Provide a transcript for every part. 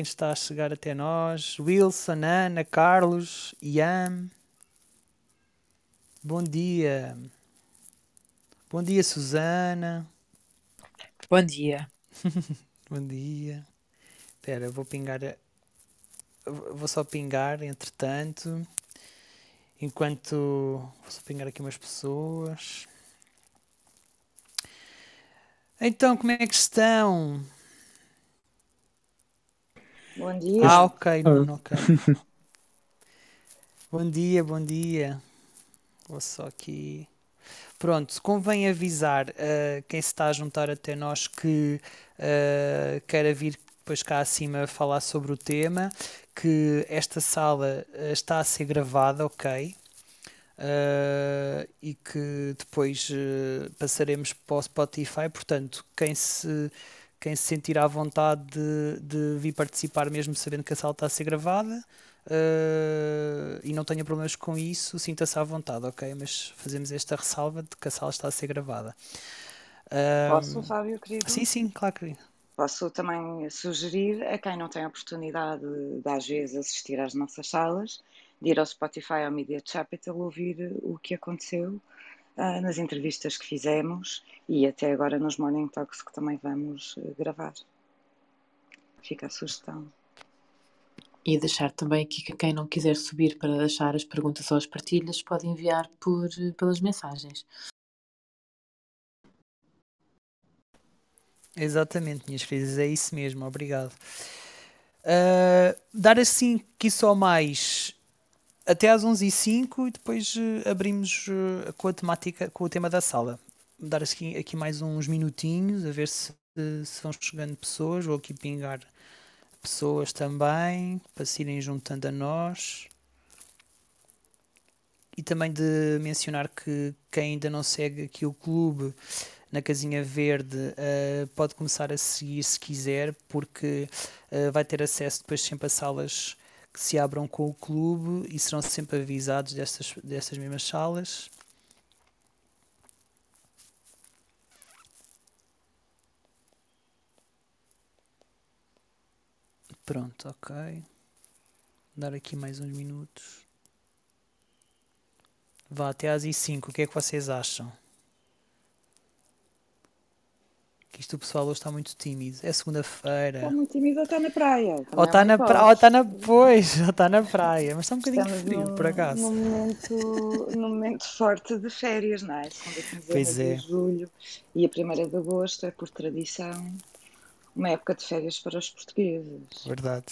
quem está a chegar até nós. Wilson, Ana, Carlos, Ian. Bom dia. Bom dia, Susana. Bom dia. Bom dia. Espera, vou pingar. Vou só pingar, entretanto. Enquanto. Vou só pingar aqui umas pessoas. Então, como é que estão? Bom dia. Ah, ok, Nuno, ok. bom dia, bom dia. Vou só aqui. Pronto, convém avisar uh, quem se está a juntar até nós que uh, queira vir depois cá acima falar sobre o tema, que esta sala uh, está a ser gravada, ok? e que depois passaremos para o Spotify, portanto, quem se quem se sentir à vontade de, de vir participar, mesmo sabendo que a sala está a ser gravada uh, e não tenha problemas com isso, sinta-se à vontade, ok? Mas fazemos esta ressalva de que a sala está a ser gravada. Uh, Posso, Fábio, querido? Sim, sim, claro, querido. Posso também sugerir a quem não tem a oportunidade de, às vezes, assistir às nossas salas, de ir ao Spotify ao Media Capital ouvir o que aconteceu uh, nas entrevistas que fizemos e até agora nos Morning Talks que também vamos uh, gravar. Fica a sugestão. E deixar também aqui que quem não quiser subir para deixar as perguntas ou as partilhas pode enviar por, pelas mensagens. Exatamente, minhas queridas, é isso mesmo, obrigado. Uh, dar assim aqui só mais até às 11h05 e depois uh, abrimos uh, com a temática, com o tema da sala. Dar aqui, aqui mais uns minutinhos a ver se, se vão chegando pessoas, vou aqui pingar pessoas também para se irem juntando a nós. E também de mencionar que quem ainda não segue aqui o clube na casinha verde uh, pode começar a seguir se quiser, porque uh, vai ter acesso depois sempre a salas que se abram com o clube e serão sempre avisados destas, destas mesmas salas. Pronto, ok. Dar aqui mais uns minutos. Vá até às I5. O que é que vocês acham? Que isto o pessoal hoje está muito tímido. É segunda-feira. Está muito tímido ou está na praia. Ou está na praia, ou está na. Pois, ou está na praia. Mas está um bocadinho Estamos frio, num, por acaso. Num momento, num momento forte de férias, não é? Segunda Pois é. de julho e a primeira de agosto é, por tradição, uma época de férias para os portugueses. Verdade.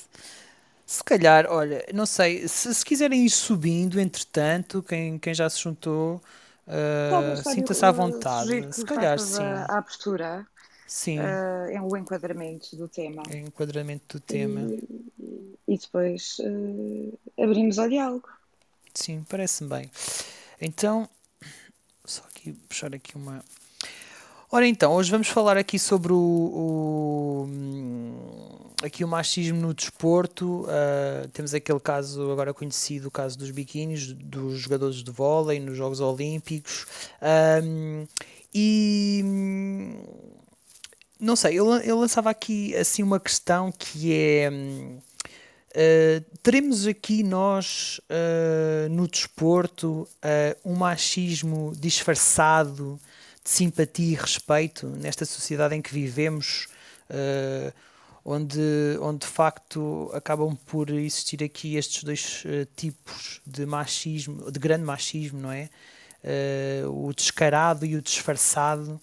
Se calhar, olha, não sei, se, se quiserem ir subindo, entretanto, quem, quem já se juntou, uh, sinta-se à eh, vontade. Se calhar, sim. a abertura Sim, eh, em o enquadramento do tema em enquadramento do tema. e, e depois eh, abrimos ao diálogo. Sim, parece-me bem. Então, só aqui puxar aqui uma. Ora então, hoje vamos falar aqui sobre o, o, hum, aqui o machismo no desporto. Uh, temos aquele caso agora conhecido, o caso dos biquínis, dos jogadores de vôlei nos Jogos Olímpicos. Um, e hum, não sei, eu, eu lançava aqui assim uma questão que é. Uh, teremos aqui nós uh, no desporto uh, um machismo disfarçado de simpatia e respeito nesta sociedade em que vivemos, onde, onde de facto acabam por existir aqui estes dois tipos de machismo, de grande machismo, não é? o descarado e o disfarçado.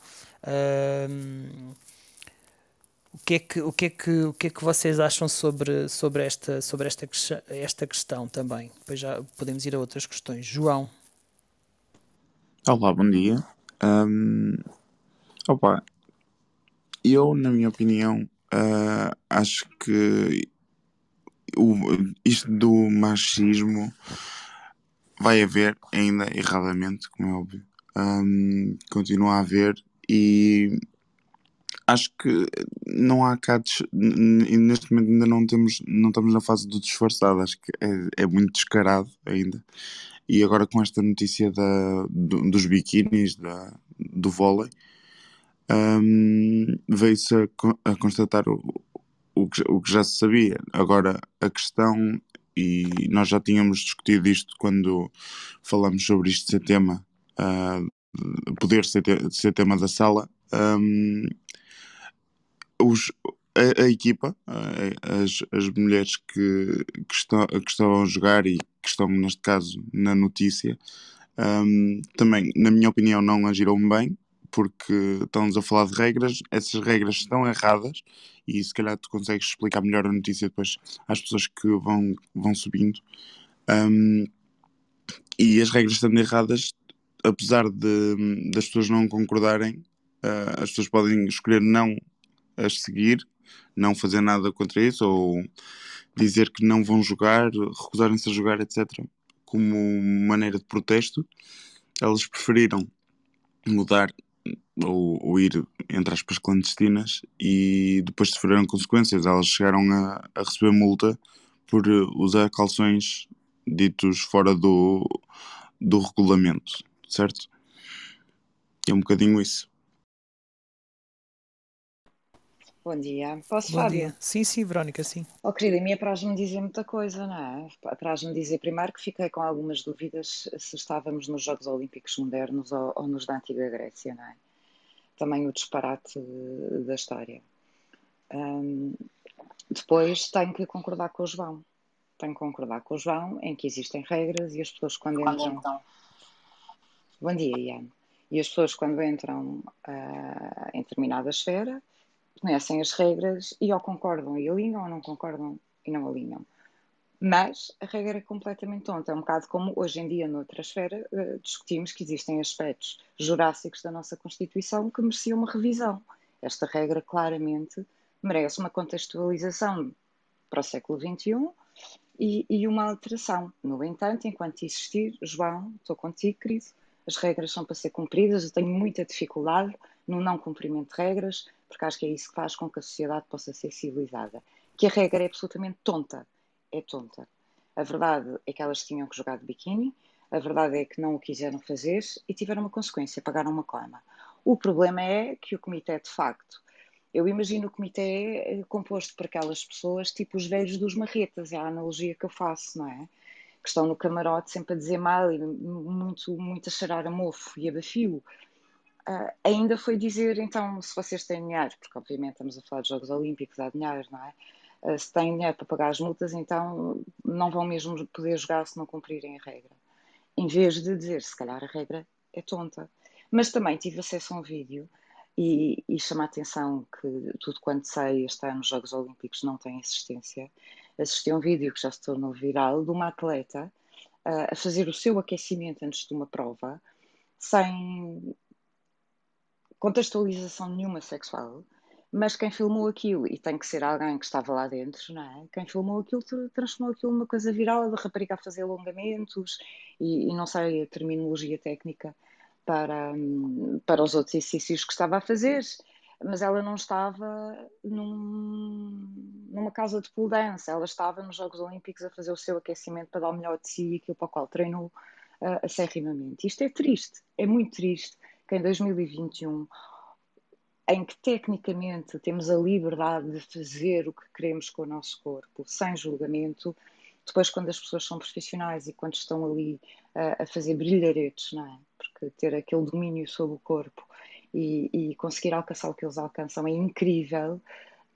O que, é que, o, que é que, o que é que vocês acham sobre, sobre, esta, sobre esta, esta questão também? Depois já podemos ir a outras questões. João. Olá, bom dia. Um, opa, eu, na minha opinião, uh, acho que o, isto do machismo vai haver ainda erradamente, como é óbvio. Um, continua a haver e acho que não há cá neste momento ainda não temos não estamos na fase do disfarçado acho que é, é muito descarado ainda e agora com esta notícia da, do- dos biquínis da, do vôlei hum, veio-se a, a constatar o, o que, o que já se sabia. Agora, a questão, e nós já tínhamos discutido isto quando falamos sobre isto ser tema, uh, poder ser, ser tema da sala, um, os, a, a, equipa, as, as mulheres que, que, estão, que estão a jogar e que estão, neste caso, na notícia, um, também, na minha opinião, não agiram bem, porque estamos a falar de regras, essas regras estão erradas e se calhar tu consegues explicar melhor a notícia depois às pessoas que vão, vão subindo. Um, e as regras estando erradas, apesar de das pessoas não concordarem, uh, as pessoas podem escolher não as seguir, não fazer nada contra isso, ou dizer que não vão jogar, recusarem-se a jogar, etc., como maneira de protesto. Elas preferiram mudar ou, ou, ir, entre aspas, clandestinas e depois sofreram consequências. Elas chegaram a, a receber multa por usar calções ditos fora do, do regulamento, certo? É um bocadinho isso. Bom dia. Posso, Bom Fábio? dia. Sim, sim, Verónica, sim. Oh, querida, a minha apraz-me dizer muita coisa, não é? Apraz-me dizer primeiro que fiquei com algumas dúvidas se estávamos nos Jogos Olímpicos modernos ou, ou nos da Antiga Grécia, não é? Também o disparate da história. Um, depois tenho que concordar com o João. Tenho que concordar com o João em que existem regras e as pessoas quando entram... Bom dia, Ian. E as pessoas quando entram uh, em determinada esfera conhecem as regras e ou concordam e alinham ou não concordam e não alinham. Mas a regra é completamente tonta. É um bocado como hoje em dia, noutra esfera, uh, discutimos que existem aspectos jurássicos da nossa Constituição que mereciam uma revisão. Esta regra claramente merece uma contextualização para o século XXI e, e uma alteração. No entanto, enquanto existir, João, estou contigo, querido, as regras são para ser cumpridas. Eu tenho muita dificuldade no não cumprimento de regras, porque acho que é isso que faz com que a sociedade possa ser civilizada. Que a regra é absolutamente tonta. É tonta. A verdade é que elas tinham que jogar de biquíni, a verdade é que não o quiseram fazer e tiveram uma consequência, pagaram uma coma. O problema é que o comitê, de facto, eu imagino o comitê eh, composto por aquelas pessoas, tipo os velhos dos marretas, é a analogia que eu faço, não é? Que estão no camarote sempre a dizer mal e muito, muito a cheirar a mofo e a bafio. Uh, ainda foi dizer, então, se vocês têm dinheiro, porque obviamente estamos a falar de Jogos Olímpicos, há dinheiro, não é? Uh, se têm dinheiro para pagar as multas, então não vão mesmo poder jogar se não cumprirem a regra. Em vez de dizer, se calhar a regra é tonta. Mas também tive acesso a um vídeo e, e chama a atenção que tudo quanto sei este ano os Jogos Olímpicos não têm existência. Assisti a um vídeo que já se tornou viral de uma atleta uh, a fazer o seu aquecimento antes de uma prova sem contextualização nenhuma sexual, mas quem filmou aquilo, e tem que ser alguém que estava lá dentro, não é? Quem filmou aquilo transformou aquilo numa coisa viral, de rapariga a fazer alongamentos e, e não sei a terminologia técnica para, para os outros exercícios que estava a fazer, mas ela não estava num, numa casa de pole dance, ela estava nos Jogos Olímpicos a fazer o seu aquecimento para dar o melhor de si, aquilo para o qual treinou uh, acerrimamente. Isto é triste, é muito triste que em 2021, em que tecnicamente temos a liberdade de fazer o que queremos com o nosso corpo, sem julgamento, depois quando as pessoas são profissionais e quando estão ali uh, a fazer brilharetes, não é? Porque ter aquele domínio sobre o corpo e, e conseguir alcançar o que eles alcançam é incrível.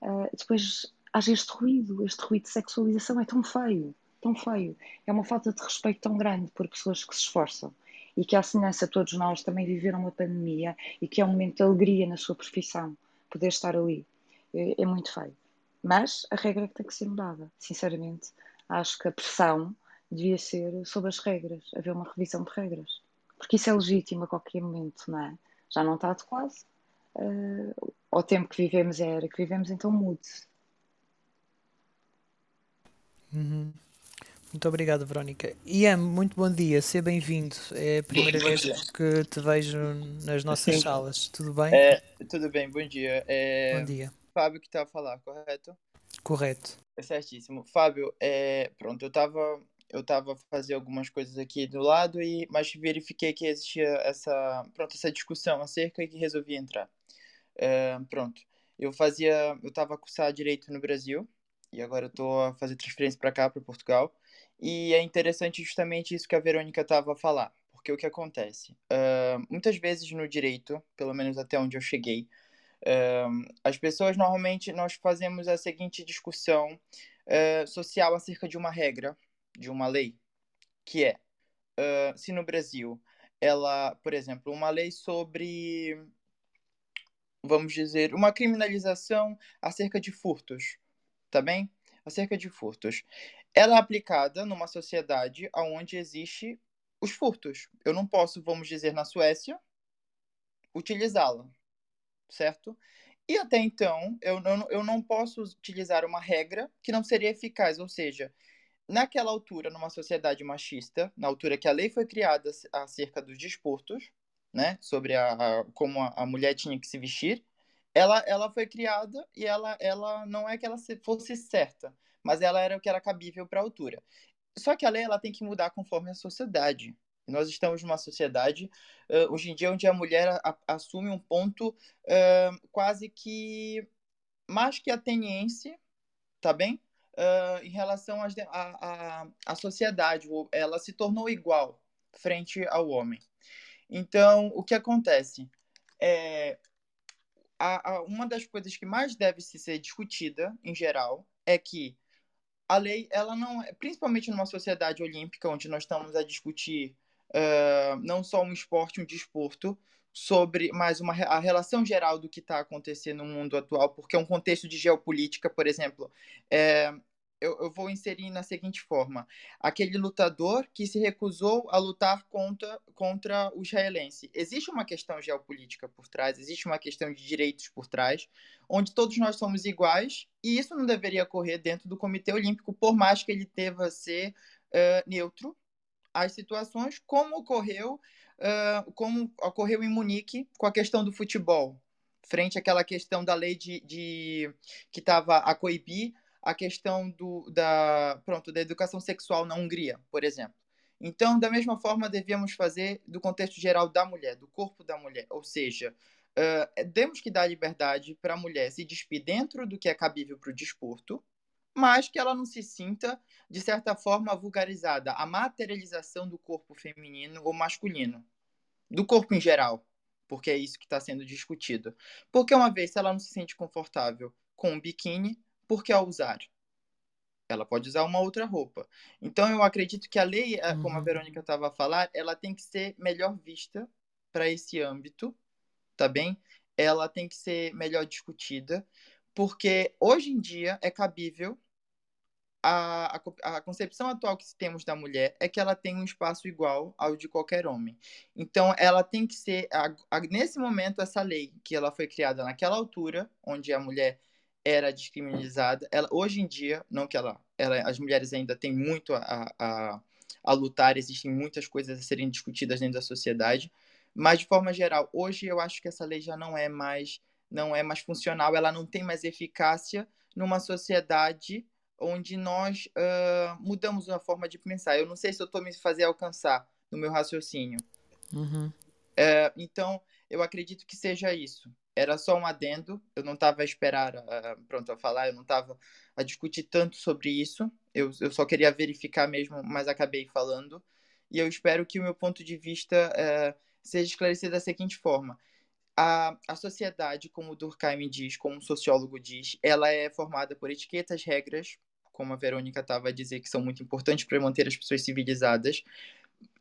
Uh, depois haja este ruído, este ruído de sexualização é tão feio, tão feio. É uma falta de respeito tão grande por pessoas que se esforçam e que, à semelhança de todos nós, também viveram uma pandemia e que é um momento de alegria na sua profissão, poder estar ali. É, é muito feio. Mas a regra é que tem que ser mudada. Sinceramente, acho que a pressão devia ser sobre as regras, haver uma revisão de regras. Porque isso é legítimo a qualquer momento, não é? Já não está adequado. Uh, ao tempo que vivemos a era que vivemos, então mude-se. Uhum. Muito obrigado, Verónica. Ian, muito bom dia, seja bem-vindo. É a primeira vez que te vejo nas nossas Sim. salas. Tudo bem? É, tudo bem, bom dia. É, bom dia. Fábio que está a falar, correto? Correto. É certíssimo. Fábio, é, pronto, eu estava eu tava fazendo algumas coisas aqui do lado, e mas verifiquei que existia essa, pronto, essa discussão acerca e que resolvi entrar. É, pronto. Eu fazia, eu estava a cursar direito no Brasil e agora eu tô a fazer transferência para cá, para Portugal. E é interessante justamente isso que a Verônica estava a falar, porque o que acontece? Uh, muitas vezes no direito, pelo menos até onde eu cheguei, uh, as pessoas normalmente nós fazemos a seguinte discussão uh, social acerca de uma regra, de uma lei, que é se no Brasil ela, por exemplo, uma lei sobre vamos dizer, uma criminalização acerca de furtos, tá bem? Acerca de furtos. Ela é aplicada numa sociedade onde existe os furtos. Eu não posso, vamos dizer, na Suécia, utilizá-la, certo? E até então, eu não, eu não posso utilizar uma regra que não seria eficaz, ou seja, naquela altura, numa sociedade machista, na altura que a lei foi criada acerca dos desportos, né, sobre a, a como a, a, mulher tinha que se vestir, ela, ela foi criada e ela, ela não é que ela fosse certa, mas ela era o que era cabível para a altura. Só que a lei ela tem que mudar conforme a sociedade. Nós estamos numa sociedade uh, hoje em dia onde a mulher a, assume um ponto uh, quase que mais que ateniense, tá bem? Uh, em relação à sociedade, ela se tornou igual frente ao homem. Então, o que acontece? É, a, a, uma das coisas que mais deve se ser discutida, em geral, é que a lei, ela não é, principalmente numa sociedade olímpica, onde nós estamos a discutir uh, não só um esporte, um desporto, sobre mais uma a relação geral do que está acontecendo no mundo atual, porque é um contexto de geopolítica, por exemplo, é, eu, eu, vou inserir na seguinte forma: aquele lutador que se recusou a lutar contra, contra o israelense. Existe uma questão geopolítica por trás, existe uma questão de direitos por trás, onde todos nós somos iguais, e isso não deveria ocorrer dentro do Comitê Olímpico, por mais que ele deva ser uh, neutro às situações, como ocorreu, uh, como ocorreu em Munique com a questão do futebol, frente àquela questão da lei de, de que estava a coibir a questão do, da, pronto, da educação sexual na Hungria, por exemplo. Então, da mesma forma, devíamos fazer do contexto geral da mulher, do corpo da mulher. Ou seja, uh, temos que dar liberdade para a mulher se despir dentro do que é cabível para o desporto, mas que ela não se sinta, de certa forma, vulgarizada. A materialização do corpo feminino ou masculino, do corpo em geral, porque é isso que está sendo discutido. Porque uma vez, se ela não se sente confortável com o biquíni, por que a usar? Ela pode usar uma outra roupa. Então, eu acredito que a lei, eh, como a uhum. Verônica estava a falar, ela tem que ser melhor vista para esse âmbito, tá bem? Ela tem que ser melhor discutida, porque hoje em dia é cabível a, a, a, concepção atual que temos da mulher é que ela tem um espaço igual ao de qualquer homem. Então, ela tem que ser, a, nesse momento, essa lei que ela foi criada naquela altura, onde a mulher era descriminalizada. Ela, hoje em dia, não que ela, ela as mulheres ainda têm muito a, a, a lutar, existem muitas coisas a serem discutidas dentro da sociedade, mas de forma geral, hoje eu acho que essa lei já não é mais não é mais funcional, ela não tem mais eficácia numa sociedade onde nós uh, mudamos a forma de pensar. Eu não sei se eu estou me fazendo alcançar no meu raciocínio. Uhum. Uh, então, eu acredito que seja isso era só um adendo, eu não estava a esperar, uh, pronto, a falar, eu não estava a discutir tanto sobre isso, eu, eu só queria verificar mesmo, mas acabei falando, e eu espero que o meu ponto de vista uh, seja esclarecido da seguinte forma. A, a sociedade, como Durkheim diz, como um sociólogo diz, ela é formada por etiquetas, regras, como a Verônica estava a dizer, que são muito importantes para manter as pessoas civilizadas,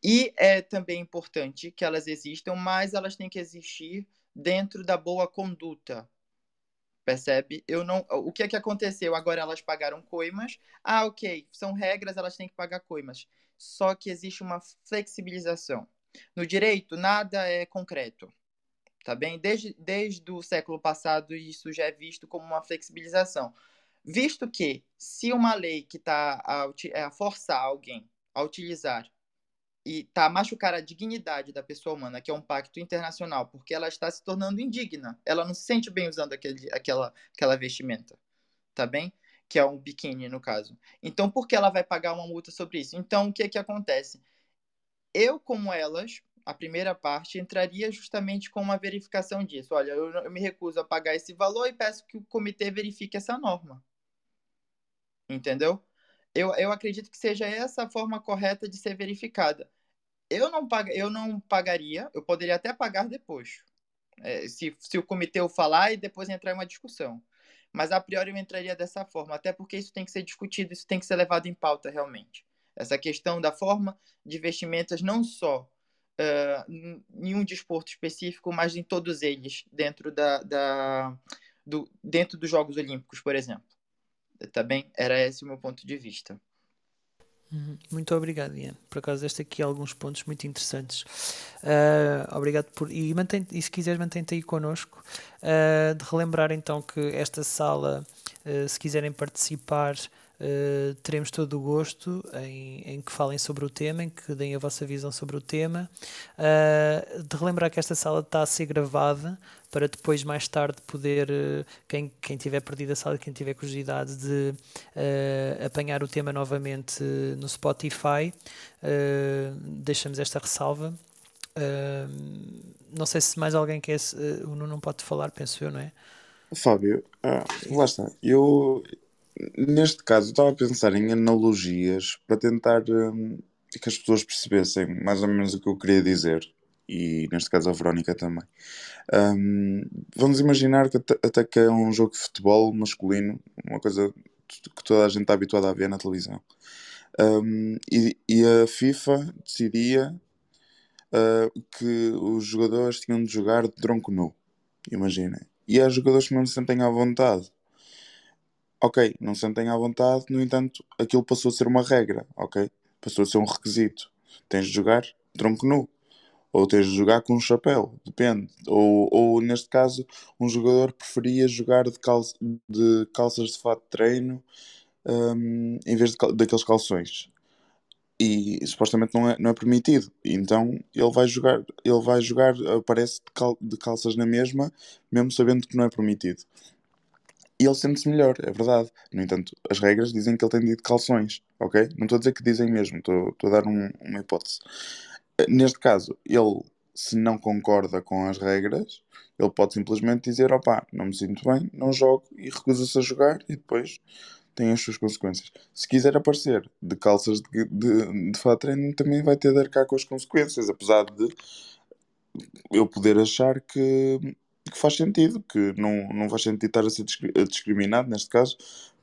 e é também importante que elas existam, mas elas têm que existir dentro da boa conduta. Percebe? Eu não. O que é que aconteceu? Agora elas pagaram coimas. Ah, ok. São regras, elas têm que pagar coimas. Só que existe uma flexibilização. No direito, nada é concreto. Tá bem? Desde, desde o século passado, isso já é visto como uma flexibilização. Visto que, se uma lei que está a, a forçar alguém a utilizar e tá machucar a dignidade da pessoa humana, que é um pacto internacional, porque ela está se tornando indigna. Ela não se sente bem usando aquele, aquela, aquela vestimenta, tá bem? Que é um biquíni, no caso. Então, por que ela vai pagar uma multa sobre isso? Então, o que que acontece? Eu, como elas, a primeira parte, entraria justamente com uma verificação disso. Olha, eu, eu me recuso a pagar esse valor e peço que o comitê verifique essa norma. Entendeu? Eu, eu acredito que seja essa a forma correta de ser verificada. Eu não, pag, eu não pagaria, eu poderia até pagar depois. É, se, se o comitê o falar e depois entrar em uma discussão. Mas a priori eu entraria dessa forma, até porque isso tem que ser discutido, isso tem que ser levado em pauta realmente. Essa questão da forma de vestimentas, não só uh, em um desporto específico, mas em todos eles, dentro, da, da, do, dentro dos Jogos Olímpicos, por exemplo. Tá bem? Era esse o meu ponto de vista. Uhum. Muito obrigado, Ian. Por acaso, este aqui alguns pontos muito interessantes. Uh, obrigado por. E, mantém, e se quiseres, mantém-te aí connosco. Uh, de relembrar então que esta sala, uh, se quiserem participar, Uh, teremos todo o gosto em, em, que falem sobre o tema, em que deem a vossa visão sobre o tema. Uh, de relembrar que esta sala está a ser gravada para depois, mais tarde, poder, uh, quem, quem tiver perdido a sala, quem tiver curiosidade de apanhar o tema novamente no Spotify, deixamos esta ressalva. não sei se mais alguém quer. o Nuno não pode falar, penso eu, não é? Fábio, ah, lá está. Eu neste caso, estava a pensar em analogias para tentar um, que as pessoas percebessem mais ou menos o que eu queria dizer. E neste caso a Verónica também. Um, vamos imaginar que até que é um jogo de futebol masculino, uma coisa que toda a gente está habituada a ver na televisão. Um, e, e, a FIFA decidia uh, que os jogadores tinham de jogar de tronco nu. Imaginem. E há jogadores que não se sentem à vontade ok, não se sentem à vontade, no entanto, aquilo passou a ser uma regra, ok? Passou a ser um requisito. Tens de jogar tronco nu. Ou tens de jogar com um chapéu, depende. Ou, ou neste caso, um jogador preferia jogar de, de calças de fato de treino um, em vez de, daqueles calções. E supostamente não é, não é permitido. Então ele vai jogar, ele vai jogar, aparece de, cal, de calças na mesma, mesmo sabendo que não é permitido e ele sente-se melhor, é verdade. No entanto, as regras dizem que ele tem de ir de calções, ok? Não estou a dizer que dizem mesmo, estou, a dar um, uma hipótese. Eh, neste caso, ele, se não concorda com as regras, ele pode simplesmente dizer: opá, não me sinto bem, não jogo e recusa-se a jogar e depois tem as suas consequências. Se quiser aparecer de calças de, de, de fato treino, também vai ter de arcar com as consequências, apesar de eu poder achar que que faz sentido, que não, não faz sentido estar a ser discriminado, neste caso,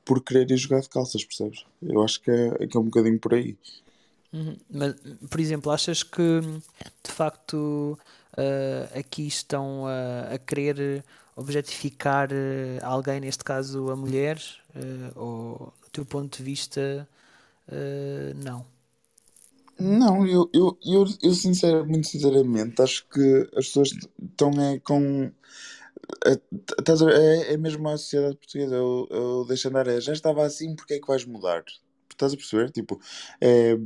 por querer ir jogar de calças, percebes? Eu acho que é, que é um bocadinho por aí. Uhum. Mas, por exemplo, achas que de facto uh, aqui estão uh, a querer objetificar uh, alguém, neste caso a mulher, ou do teu ponto de vista, não? Não, eu, eu, eu, eu muito sinceramente acho que as pessoas estão é, com. É, é, é mesmo a sociedade portuguesa. Eu, eu deixo andar, é, já estava assim, porque é que vais mudar? Estás a perceber? Tipo, é,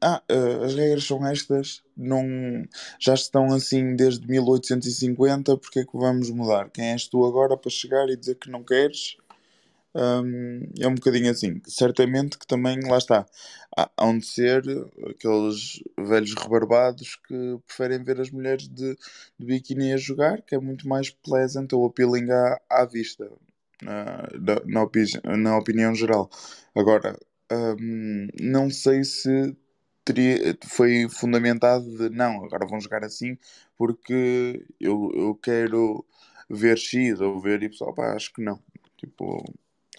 ah, eh, as regras são estas, não, já estão assim desde 1850, porque é que vamos mudar? Quem és tu agora para chegar e dizer que não queres? É um bocadinho assim. Certamente que também, lá está, há, de ser aqueles velhos rebarbados que preferem ver as mulheres de, de biquíni a jogar, que é muito mais pleasant ou appealing à, à vista, na, na, opi na opinião geral. Agora, não sei se teria, foi fundamentado de não, agora vão jogar assim porque eu, eu quero ver X ou ver Y. Pá, acho que não. Tipo,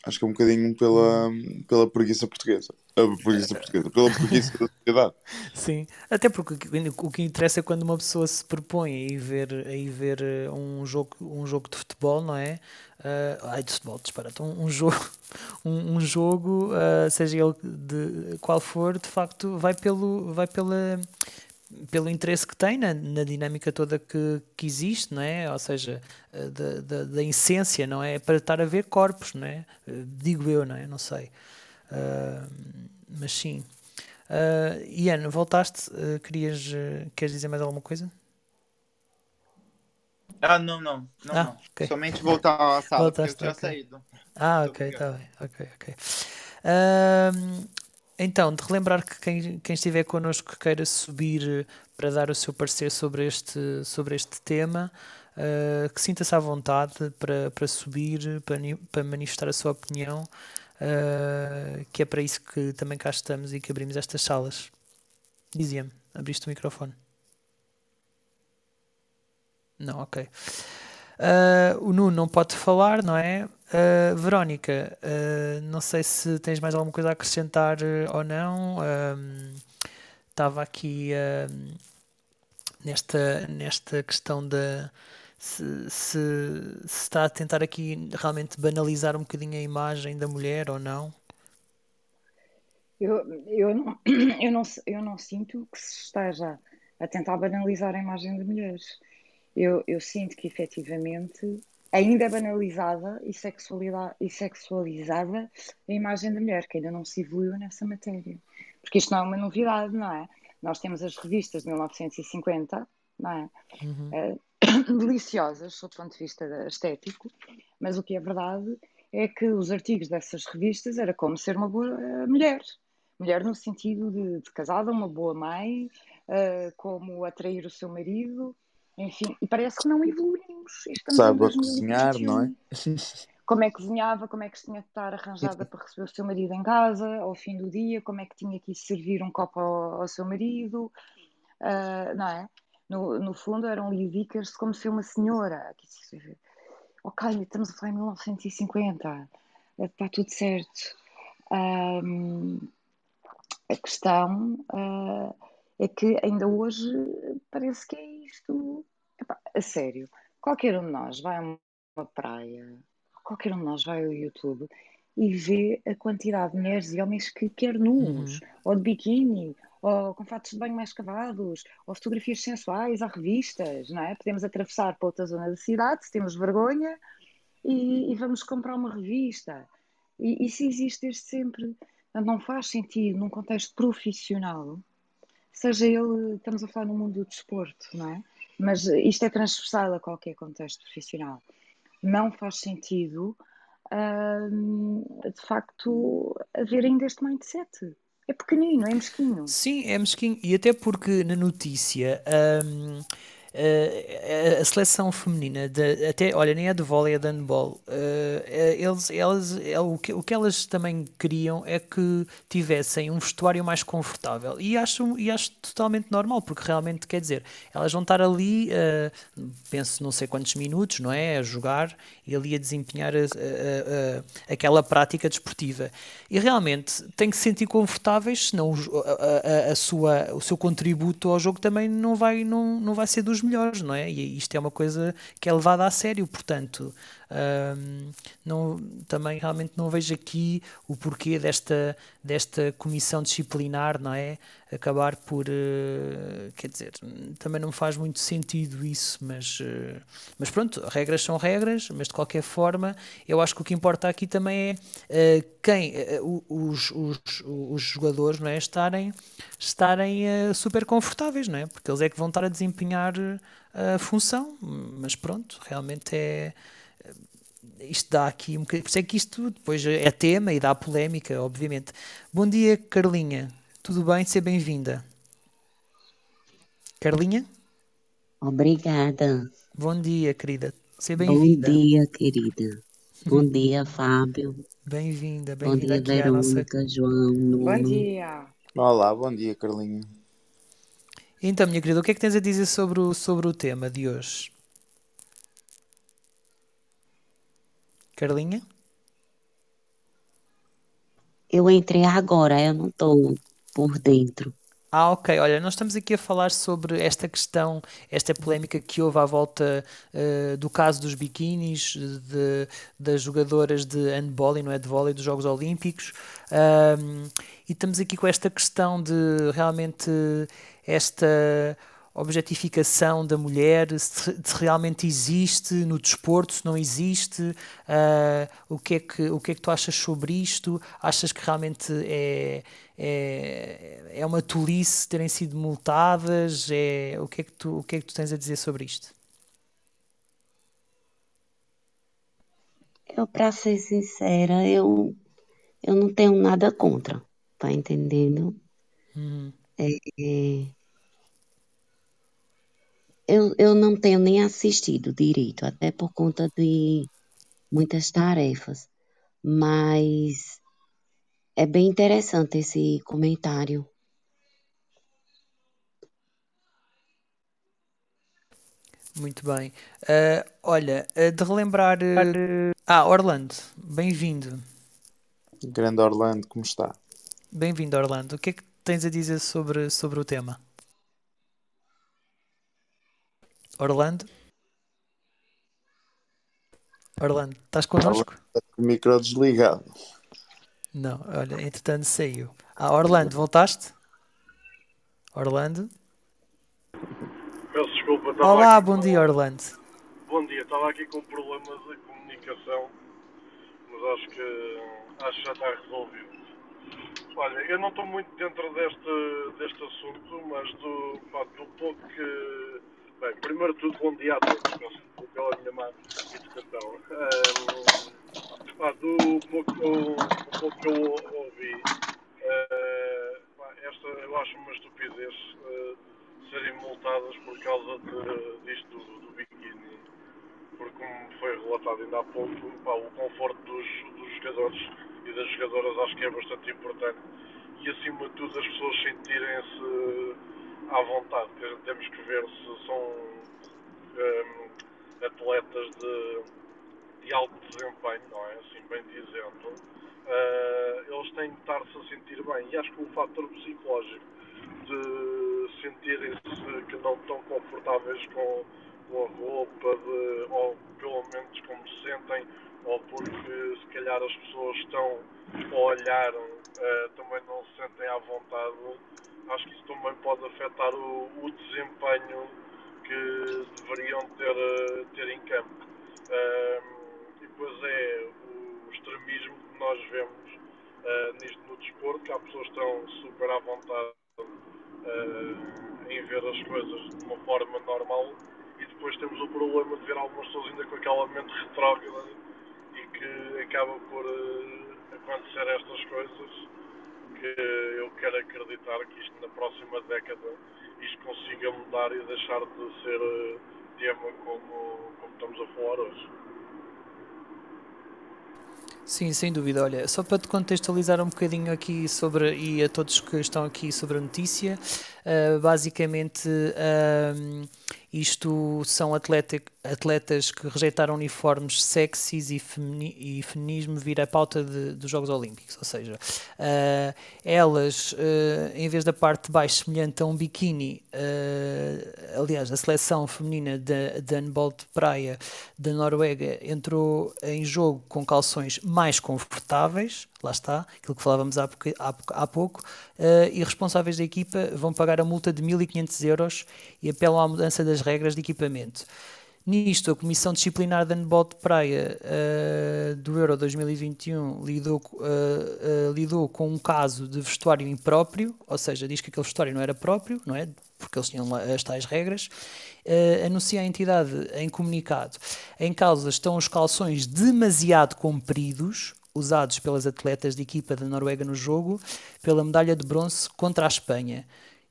Acho que é um bocadinho pela, pela preguiça portuguesa. A preguiça portuguesa, pela preguiça da sociedade. Sim, até porque o que interessa é quando uma pessoa se propõe a ir ver, a ir ver eh, um, jogo, um jogo de futebol, não é? Uh, ai, de futebol, disparate. Um, um jogo, um, um jogo uh, seja ele de qual for, de facto, vai, pelo, vai pela pelo interesse que tem na, na dinâmica toda que, que existe, não é? Ou seja, eh, da, da, da, essência, não é? Para estar a ver corpos, não é? Eh, digo eu, não é? Não sei. Uh, mas sim. Uh, Ian, voltaste? Uh, querias, queres dizer mais alguma coisa? Ah, não, não. não, ah, não. Okay. Somente voltar à sala, Voltaste, porque eu tinha okay. saído. Ah, ok, está bem. Ok, ok. Uh, então, de relembrar que quem, quem estiver connosco que queira subir para dar o seu parecer sobre este, sobre este tema, uh, que sinta-se à vontade para, para subir, para, para manifestar a sua opinião, uh, que é para isso que também cá estamos e que abrimos estas salas. Dizia-me, abriste o microfone. Não, ok. Uh, o Nuno não pode falar, não é? Uh, Verónica, uh, não sei se tens mais alguma coisa a acrescentar ou não. Estava aqui nesta, nesta questão da. Se, se, se, está a tentar aqui realmente banalizar um bocadinho a imagem da mulher ou não. Eu, eu, não, eu, não, eu não sinto que se esteja a tentar banalizar a imagem de mulheres eu, eu sinto que efetivamente ainda é banalizada e, e sexualizada a imagem da mulher, que ainda não se evoluiu nessa matéria. Porque isto não é uma novidade, não é? Nós temos as revistas de 1950, não é? Uhum. Uh, deliciosas, sob o ponto de vista estético, mas o que é verdade é que os artigos dessas revistas era como ser uma boa uh, mulher. Mulher no sentido de, de casada, uma boa mãe, uh, como atrair o seu marido, enfim, e parece que não evoluímos. Sabe a cozinhar, não é? Como é que cozinhava, como é que tinha que estar arranjada para receber o seu marido em casa ao fim do dia, como é que tinha que servir um copo ao, ao seu marido, uh, não é? No, no fundo eram Vickers como ser uma senhora. Ok, estamos a falar em 1950, está tudo certo. Um, a questão uh, é que ainda hoje parece que é isto. Epá, a sério, qualquer um de nós vai a uma praia, qualquer um de nós vai ao YouTube e vê a quantidade de mulheres e homens que quer nus, uhum. ou de biquíni, ou com fatos de banho mais cavados, ou fotografias sensuais, há revistas, não é? Podemos atravessar para outra zona da cidade se temos vergonha e, e vamos comprar uma revista. E isso existe desde sempre. Não faz sentido, num contexto profissional, seja ele, estamos a falar no mundo do desporto, não é? Mas isto é transversal a qualquer contexto profissional. Não faz sentido, hum, de facto, haver ainda este mindset. É pequenino, é mesquinho. Sim, é mesquinho. E até porque na notícia. Hum, Uh, a seleção feminina, de, até, olha, nem é de vôlei, é de handball, uh, eles, elas, é, o, que, o que elas também queriam é que tivessem um vestuário mais confortável e acho, e acho totalmente normal, porque realmente, quer dizer, elas vão estar ali, uh, penso não sei quantos minutos, não é? A jogar e ali a desempenhar a, a, a, aquela prática desportiva e realmente têm que se sentir confortáveis, senão a, sua, o seu contributo ao jogo também não vai, não, não vai ser dos melhores, não é? E isto é uma coisa que é levada a sério, portanto, um, não, também realmente não vejo aqui o porquê desta, desta comissão disciplinar, não é? Acabar por, uh, quer dizer, também não faz muito sentido isso, mas, uh, mas pronto, regras são regras, mas de qualquer forma, eu acho que o que importa aqui também é uh, quem, os, os, os jogadores, não é? Estarem, estarem super confortáveis, não é? Porque eles é que vão estar a desempenhar a função, mas pronto, realmente é isto dá aqui um bocadinho. Por isso é que isto depois é tema e dá polémica, obviamente. Bom dia, Carlinha. Tudo bem? Seja bem-vinda. Carlinha? Obrigada. Bom dia, querida. Seja bem-vinda. Bom dia, querida. Bom dia, Fábio. Bem-vinda, bem-vinda. Bom dia, Verônica, nossa... João, Nuno. Bom dia. Olá, bom dia, Carlinha. Então, minha querida, o que é que tens a dizer sobre o, sobre o tema de hoje? Carlinha? Eu entrei agora, eu não estou por dentro. Ah, ok. Olha, nós estamos aqui a falar sobre esta questão, esta polémica que houve à volta uh, do caso dos biquínis, de, das jogadoras de handball e não é de vôlei dos Jogos Olímpicos. Um, e estamos aqui com esta questão de realmente esta objetificação da mulher, se, se, realmente existe no desporto, se não existe, uh, o, que é que, o que é que tu achas sobre isto? Achas que realmente é, é, é uma tolice terem sido multadas? É, o, que é que tu, o que é que tu tens a dizer sobre isto? Eu, para ser sincera, eu, eu não tenho nada contra. tá entendendo? Uhum. É, eu, eu não tenho nem assistido direito, até por conta de muitas tarefas, mas é bem interessante esse comentário. Muito bem. Uh, olha, uh, de relembrar. Uh... Ah, Orlando, bem-vindo. Grande Orlando, como está? Bem-vindo, Orlando. O que é que tens a dizer sobre, sobre o tema? Orlando? Orlando, estás connosco? Está com o micro desligado. Não, olha, entretanto saiu. Ah, Orlando, voltaste? Orlando? Peço desculpa. Olá, bom com... dia, Orlando. Bom dia, estava aqui com problemas de comunicação, mas acho que, acho que já está resolvido. Olha, eu não estou muito dentro deste, deste assunto, mas do, pá, do pouco que. Bem, primeiro de tudo, bom dia a todos, pela minha má educação. Um, pá, do pouco, do pouco que eu ouvi, uh, esta eu acho uma estupidez. Uh, serem multadas por causa de, disto do, do biquíni. Porque, como foi relatado ainda há pouco, pá, o conforto dos, dos jogadores e das jogadoras acho que é bastante importante. E, acima de tudo, as pessoas sentirem-se à vontade. Temos que ver se são um, atletas de, de alto desempenho, não é? Assim, bem dizendo. Uh, eles têm de estar-se a sentir bem. E acho que o fator psicológico de sentirem-se que não estão confortáveis com, com a roupa, de, ou pelo menos como se sentem, ou porque se calhar as pessoas estão a olhar, uh, também não se sentem à vontade. Acho que isso também pode afetar o, o desempenho que deveriam ter, eh, ter em campo. E depois é o extremismo que nós vemos uh, nisto no desporto, que há pessoas que estão super à vontade uh, em ver as coisas de uma forma normal e depois temos o problema de ver algumas pessoas ainda com aquela mente retrógrada e que acaba por uh, acontecer estas coisas que eu quero acreditar que isto na próxima década isto consiga mudar e deixar de ser uh, tema como, como estamos a falar hoje. Sim, sem dúvida. Olha, só para te contextualizar um bocadinho aqui sobre, e a todos que estão aqui sobre a notícia, uh, basicamente isto são atleta, atletas que rejeitaram uniformes sexys e, femini, e feminismo vir à pauta de, dos Jogos Olímpicos. Ou seja, uh, elas, uh, em vez da parte de baixo semelhante a um biquíni, aliás, a seleção feminina de, de handball de praia da Noruega entrou em jogo com calções mais confortáveis, lá está, aquilo que falávamos há, há, há pouco, uh, e responsáveis da equipa vão pagar a multa de 1.500 euros e apelam à mudança das regras de equipamento. Nisto, a Comissão Disciplinar de Handball de Praia uh, do Euro 2021 lidou, uh, uh, lidou com um caso de vestuário impróprio, ou seja, diz que aquele vestuário não era próprio, não é? Porque eles tinham as tais regras. anuncia a entidade em comunicado. Em causa estão os calções demasiado compridos, usados pelas atletas de equipa da Noruega no jogo pela medalha de bronze contra a Espanha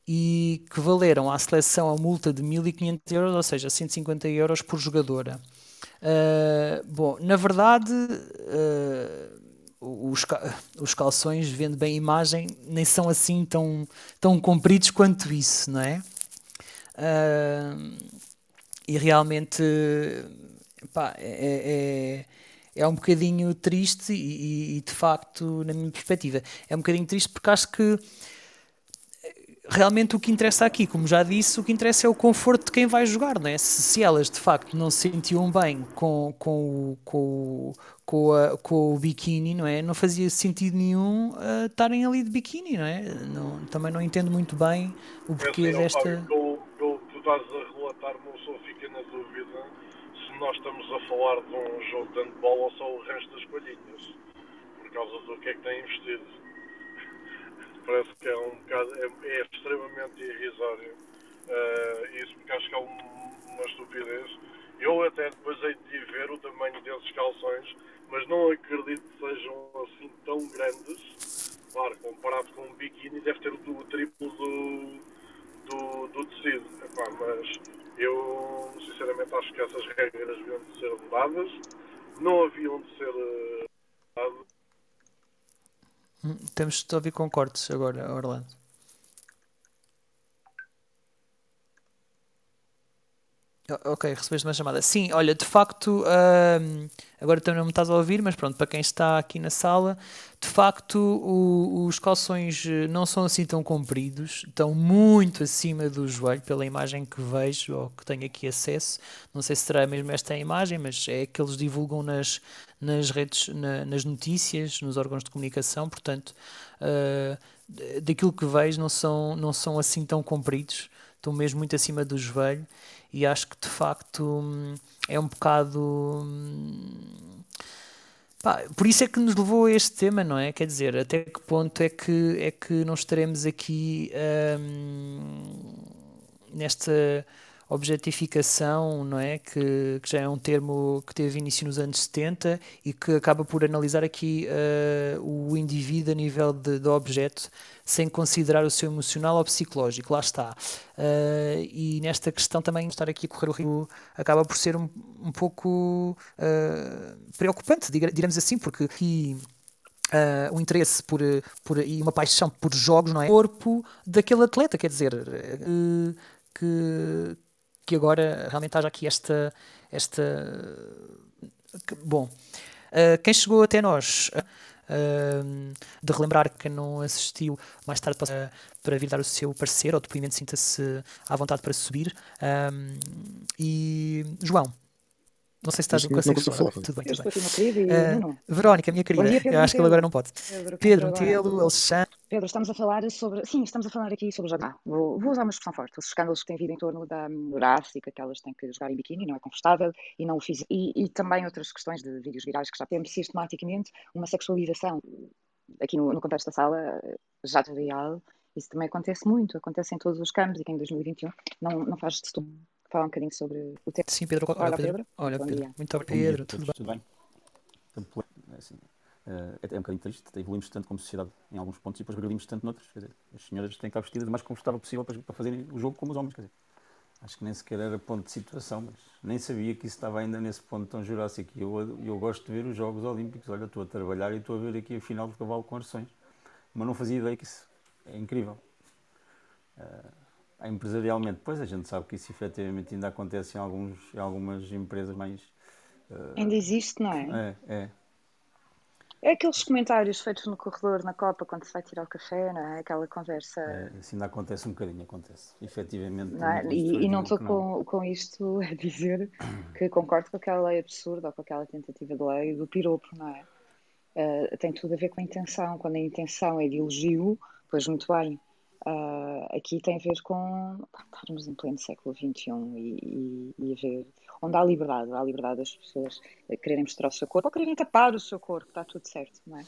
e que valeram à seleção a multa de 1.500 euros, ou seja, 150 euros por jogadora. Uh, bom, na verdade, uh, os, os calções, vendo bem a imagem, nem são assim tão, tão compridos quanto isso, não é? Uh, e realmente, pá, é, é, é, um bocadinho triste e, e, de facto, na minha perspectiva, é um bocadinho triste porque acho que realmente o que interessa aqui, como já disse, o que interessa é o conforto de quem vai jogar, não é? Se, se elas de facto não se sentiam bem com, com, com, com, a, com o biquíni, não é? Não fazia sentido nenhum uh, estarem ali de biquíni, não é? Não, também não entendo muito bem o porquê desta. Pelo, que tu estás a relatar, uma pessoa fica na dúvida nós estamos a falar de um jogo de handball ou só o resto das palhinhas, por causa do que é que tem investido parece que é um bocado, é, é extremamente irrisório. Uh, isso porque acho que é um, uma estupidez. Eu até depois hei de ver o tamanho desses calções, mas não acredito que sejam assim tão grandes Claro, comparado com um biquíni, deve ter o triplo do, do, do tecido. Epá, mas eu, sinceramente, acho que essas regras deviam de ser mudadas. Não haviam de ser uh, mudadas. Hum, Temos de ouvir com cortes agora, Orlando. Ok, recebeste uma chamada. Sim, olha, de facto, agora também não me estás a ouvir, mas pronto, para quem está aqui na sala, de facto, o- os calções eh, não são assim tão compridos, estão muito acima do joelho, pela imagem que vejo ou que tenho aqui acesso. Não sei se será mesmo esta a imagem, mas é que eles divulgam nas, nas redes, na- nas notícias, nos órgãos de comunicação, portanto, d- daquilo que vejo, não são, não são assim tão compridos, estão mesmo muito acima do joelho e acho que de facto hum, é um bocado. hum, pá, por isso é que nos levou a este tema, não é? Quer dizer, até que ponto é que, é que não estaremos aqui hum, nesta objetificação, não é? Que, que já é um termo que teve início nos anos 70 e que acaba por analisar aqui eh, o indivíduo a nível de objeto sem considerar o seu emocional ou psicológico, lá está. Eh, e nesta questão também estar aqui a correr o risco acaba por ser um, um pouco eh, preocupante, diga- diremos assim, porque aqui ah, um interesse por, por, e uma paixão por jogos, não é? Corpo daquele atleta, quer dizer, que, que agora realmente haja aqui esta. esta bom, ah, quem chegou até nós. ah, de relembrar que não assistiu mais tarde para, para vir dar o seu parecer ou depoimento, sinta-se à vontade para subir. Ahm, e João, não sei se estás falar. falar. Tudo bem, tudo bem. Ah, Nuno. Verónica, minha querida, dia, Pedro acho que ele agora não pode. Pedro, Pedro. Metelo, Alexandre. Pedro, estamos a falar sobre. Sim, estamos a falar aqui sobre jogar. Vou, vou usar uma expressão forte. Os escândalos que têm vindo em torno da Horácica, que elas têm que jogar em biquíni, não é confortável, e não o fiz. E, e também outras questões de vídeos virais que já temos sistematicamente uma sexualização. Aqui no, no contexto da sala, já real, isso também acontece muito, acontece em todos os campos e que em 2021 não, não faz de tudo. Falar um bocadinho sobre o tema. Sim, Pedro. Olha, Olá, Pedro. Pedro. Olha, Bom Pedro. dia. Muito obrigado. Pedro, tudo todos, bem? tudo bem? É assim, eh, é é um bocadinho triste, evoluímos tanto como sociedade em alguns pontos e depois regredimos tanto noutros. Quer dizer, as senhoras têm que estar vestidas o mais confortável possível para, para fazerem o jogo como os homens. Quer dizer, acho que nem sequer era ponto de situação, mas nem sabia que isso estava ainda nesse ponto tão jurássico. E Eu, eu gosto de ver os Jogos Olímpicos. Olha, estou a trabalhar e estou a ver aqui a final do cavalo com arções. Mas não fazia ideia que isso é incrível. Eh, empresarialmente, pois a gente sabe que isso efetivamente ainda acontece em, alguns, em algumas empresas mais. Ainda existe, não é? É, é. É aqueles comentários feitos no corredor, na Copa, quando se vai tirar o café, não é? Aquela conversa. É, isso ainda acontece um bocadinho, acontece. Efetivamente. Não é? E, e não estou não. com, com isto a dizer que concordo com aquela lei absurda ou com aquela tentativa de lei do piropo, não é? Eh, tem tudo a ver com a intenção. Quando a intenção é de elogio, pois muito bem. Ah, aqui tem a ver com estarmos em pleno século XXI e, e, e ver onde há liberdade, há liberdade das pessoas quererem mostrar o seu corpo ou quererem tapar o seu corpo, está tudo certo, não é?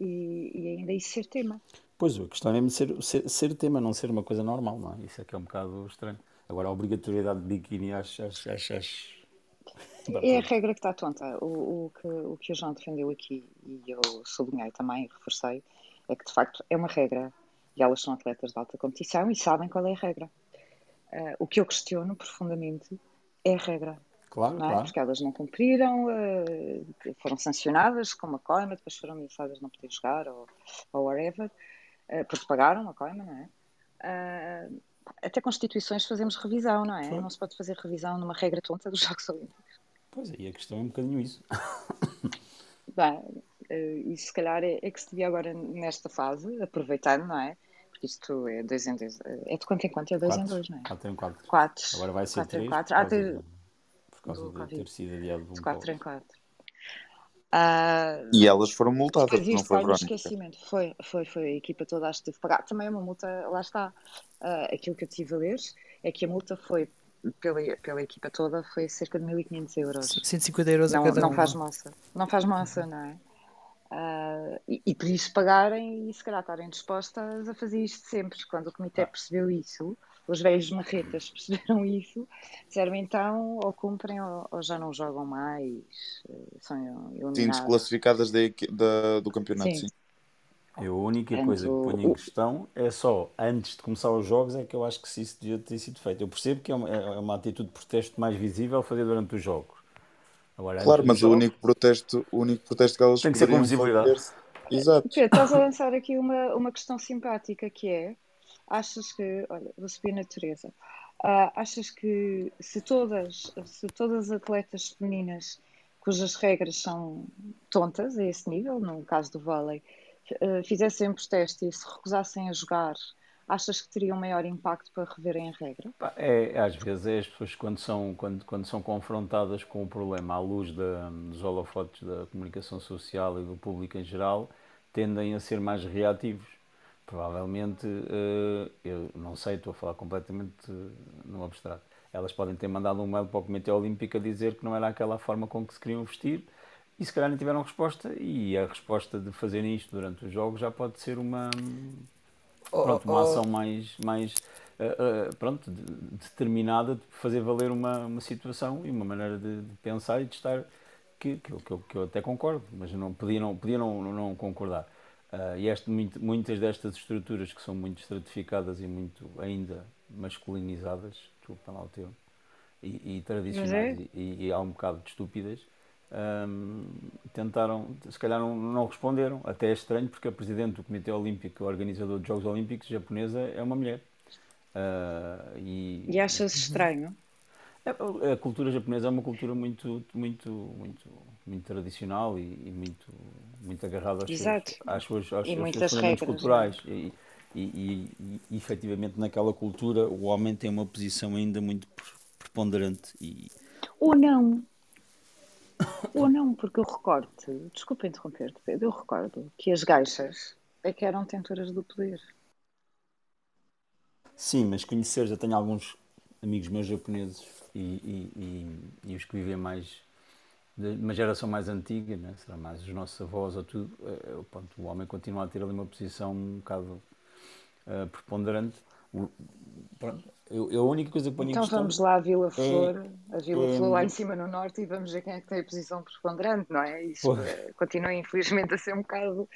E, e ainda isso ser tema. Pois, a questão é mesmo ser, ser, ser tema, não ser uma coisa normal, não é? Isso é que é um bocado estranho. Agora, a obrigatoriedade de biquíni, acho. acho, acho, acho... Pá, É a regra que está tonta. O, o, que, o que o João defendeu aqui, e eu sublinhei também, reforcei, é que de facto é uma regra. E elas são atletas de alta competição e sabem qual é a regra. Ah, o que eu questiono profundamente é a regra. Claro, Não é? claro. Porque elas não cumpriram, ah, foram sancionadas com uma coima, depois foram ameaçadas de não poder jogar ou, ou whatever, ah, porque pagaram a coima, não é? Até constituições fazemos revisão, não é? Claro. Não se pode fazer revisão numa regra tonta dos Jogos Olímpicos. Pois aí a questão é um bocadinho isso. Bem, e se calhar é, é que se devia agora nesta fase, aproveitando, não é? Porque isto é dois em dois. É de quanto em quanto? É dois em Quatro. dois, não é? Quatro em quatro. Quatro. Agora vai ser Quatro em três quatro. por Ah, causa, ter- de, por causa de Covid. ter sido adiado de um De quatro em outro. quatro. Ah, E elas foram multadas, não isto foi, Verónica? esquecimento. Foi, foi, foi. A equipa toda acho que teve que pagar. Também é uma multa, lá está. Ah, aquilo que eu tive a ler é que a multa foi, pela, pela equipa toda, foi cerca de 1.500 euros. 150 euros a Não, cada não um. faz moça. Não faz moça, não é? Ah, e, e por isso pagarem e se calhar estarem dispostas a fazer isto sempre. Quando o comitê Ah. percebeu isso, os velhos marretas perceberam isso, disseram então ou cumprem ou, ou já não jogam mais, eh, são Sim, eliminados. desclassificadas da, equi- da- do campeonato, Sim. sim. É Eu, a única coisa que ponho em questão é só, antes de começar os jogos, é que eu acho que se isso devia ter sido feito. Eu percebo que é uma, é uma atitude de protesto mais visível fazer durante os jogos. Agora, claro, mas o único protesto, o único protesto que elas tem que ser com visibilidade. Exato. Pedro, estás a lançar aqui uma, uma questão simpática que é, achas que, olha, vou subir na Teresa, uh, achas que se todas, se todas as atletas femininas cujas regras são tontas a esse nível, no caso do vôlei, uh, fizessem protesto e se recusassem a jogar, achas que teria um maior impacto para reverem a regra? É, às vezes é as pessoas quando são, quando, quando são confrontadas com o problema à luz da, dos holofotes da comunicação social e do público em geral, tendem a ser mais reativos. Provavelmente, uh, eu não sei, estou a falar completamente no abstrato. Elas podem ter mandado um mail para o Comitê Olímpico a dizer que não era aquela forma com que se queriam vestir e se calhar não tiveram resposta e a resposta de fazerem isto durante os jogos já pode ser uma, pronto, uma oh. ação mais, mais uh, uh, pronto, de, determinada de fazer valer uma, uma situação e uma maneira de, de pensar e de estar que, que, que, eu, que eu até concordo, mas não podia não, podia não, não concordar. Uh, e este, muitas destas estruturas que são muito estratificadas e muito ainda masculinizadas, desculpa lá o termo, e, e tradicionais é? e, e, há um bocado de estúpidas, um, tentaram, se calhar não, não, responderam. Até é estranho porque a presidente do Comitê Olímpico, o organizador dos Jogos Olímpicos japonesa, é uma mulher. Uh, e, e achas estranho? A cultura japonesa é uma cultura muito, muito, muito, muito tradicional e, e muito, muito agarrada aos seus, às suas, aos, aos seus fundamentos culturais. É? E, e, e, e, efetivamente naquela cultura o homem tem uma posição ainda muito preponderante. E... Ou não. Ou não, porque eu recordo, desculpa interromper-te, Pedro, eu recordo que as gaixas é que eram tentoras do poder. Sim, mas conhecer, já tenho alguns amigos meus japoneses e, e, e, e os que vivem mais de uma geração mais antiga, né? será mais os nossos avós ou tudo, uh, pronto, o homem continua a ter ali uma posição um bocado uh, preponderante. O, pronto, eu, eu, a única coisa que ponho Então vamos lá à Vila é Flor, é, a Vila é, Flor lá em cima no norte e vamos ver quem é que tem a posição preponderante, não é? Isso continua infelizmente a ser um bocado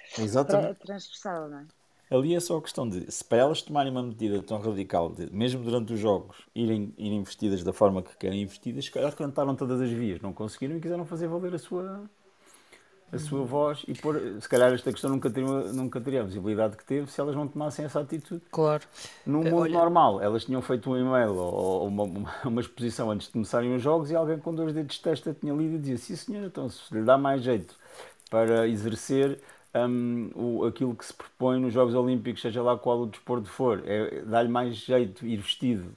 tra transversal, não é? Ali é só a questão de, se para elas tomarem uma medida tão radical, de, mesmo durante os jogos, irem, irem vestidas da forma que querem ir vestidas, se calhar cantaram todas as vias, não conseguiram e quiseram fazer valer a sua, a sua voz e pôr, se calhar esta questão nunca teria, nunca teria a visibilidade que teve se elas não tomassem essa atitude. Claro. No mundo Olha... normal, elas tinham feito um e-mail ou uma, uma, exposição antes de começarem os jogos e alguém com dois dedos de testa tinha lido e dizia, sim senhor, então se lhe dá mais jeito para exercer um, o, aquilo que se propõe nos Jogos Olímpicos, seja lá qual o desporto for, é, dá-lhe mais jeito ir vestido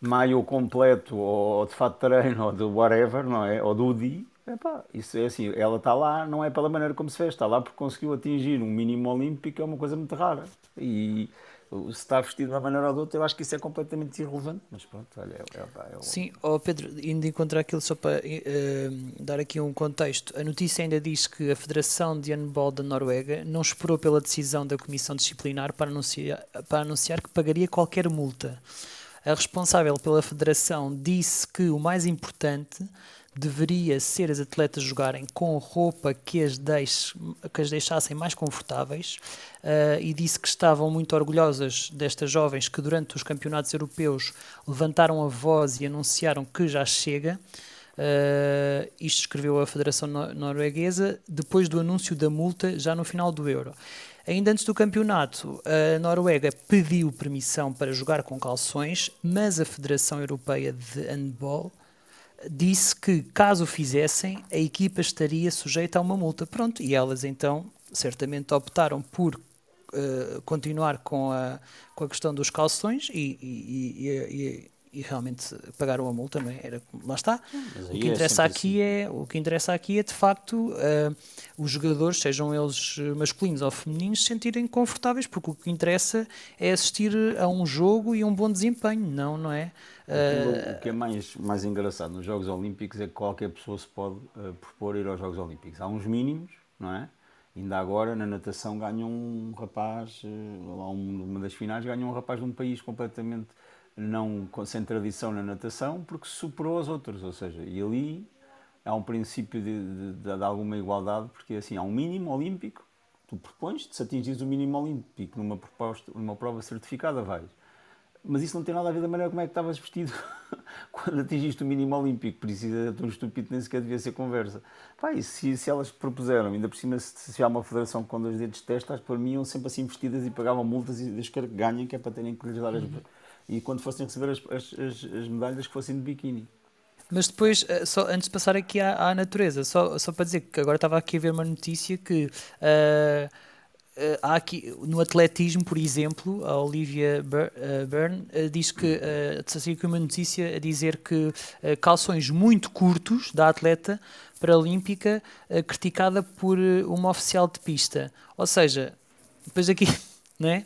maio completo ou de fato treino ou de whatever, não é? Ou do DI, epá, isso é assim, ela está lá não é pela maneira como se fez, está lá porque conseguiu atingir um mínimo olímpico, é uma coisa muito rara. E se está vestido de uma maneira ou de outra, eu acho que isso é completamente irrelevante. Mas pronto, olha, é, é, é Sim, oh Pedro, indo encontrar aquilo só para uh, dar aqui um contexto, a notícia ainda diz que a Federação de Handball da Noruega não esperou pela decisão da Comissão Disciplinar para anunciar, para anunciar que pagaria qualquer multa. A responsável pela Federação disse que o mais importante deveria ser as atletas jogarem com roupa que as, deixe, que as deixassem mais confortáveis uh, e disse que estavam muito orgulhosas destas jovens que durante os campeonatos europeus levantaram a voz e anunciaram que já chega. Uh, isto escreveu a Federação Norueguesa depois do anúncio da multa já no final do Euro. Ainda antes do campeonato, a Noruega pediu permissão para jogar com calções, mas a Federação Europeia de Handball disse que, caso fizessem, a equipa estaria sujeita a uma multa. Pronto, e elas então certamente optaram por uh, continuar com a, com a questão dos calções e, e, e, e realmente pagaram a multa, não é? Era, lá está. O que, é interessa aqui assim. é, o que interessa aqui é, de facto, uh, os jogadores, sejam eles masculinos ou femininos, se sentirem confortáveis, porque o que interessa é assistir a um jogo e um bom desempenho, não, não é? Uh, o que é mais, mais engraçado nos Jogos Olímpicos é que qualquer pessoa se pode uh, propor ir aos Jogos Olímpicos. Há uns mínimos, não é? Ainda agora, na natação, ganha um rapaz, lá uma das finais, ganha um rapaz de um país completamente não sem tradição na natação porque superou as outras, ou seja, e ali há um princípio de, de, de, alguma igualdade porque assim há um mínimo olímpico tu propões, se atingires o mínimo olímpico numa, proposta, numa prova certificada, vais. Mas isso não tem nada a ver da maneira como é que estavas vestido quando atingiste o mínimo olímpico. Por isso é tão estúpido, nem sequer devia ser conversa. E se, se elas propuseram, ainda por cima, se, se há uma federação com dois dedos de testa, para mim iam sempre assim vestidas e pagavam multas e Deus quer que ganhem, que é para terem que lhes dar as. Uhum. E quando fossem receber as, as, as, as medalhas, que fossem de biquíni. Mas depois, eh, só, antes de passar aqui à, à natureza, só, só para dizer que agora estava aqui a ver uma notícia que uh, uh, há aqui no atletismo, por exemplo, a Olivia Byrne uh, diz que uh, saiu aqui uma notícia a dizer que calções muito curtos da atleta paralímpica criticada por uma oficial de pista. Ou seja, depois aqui, não é?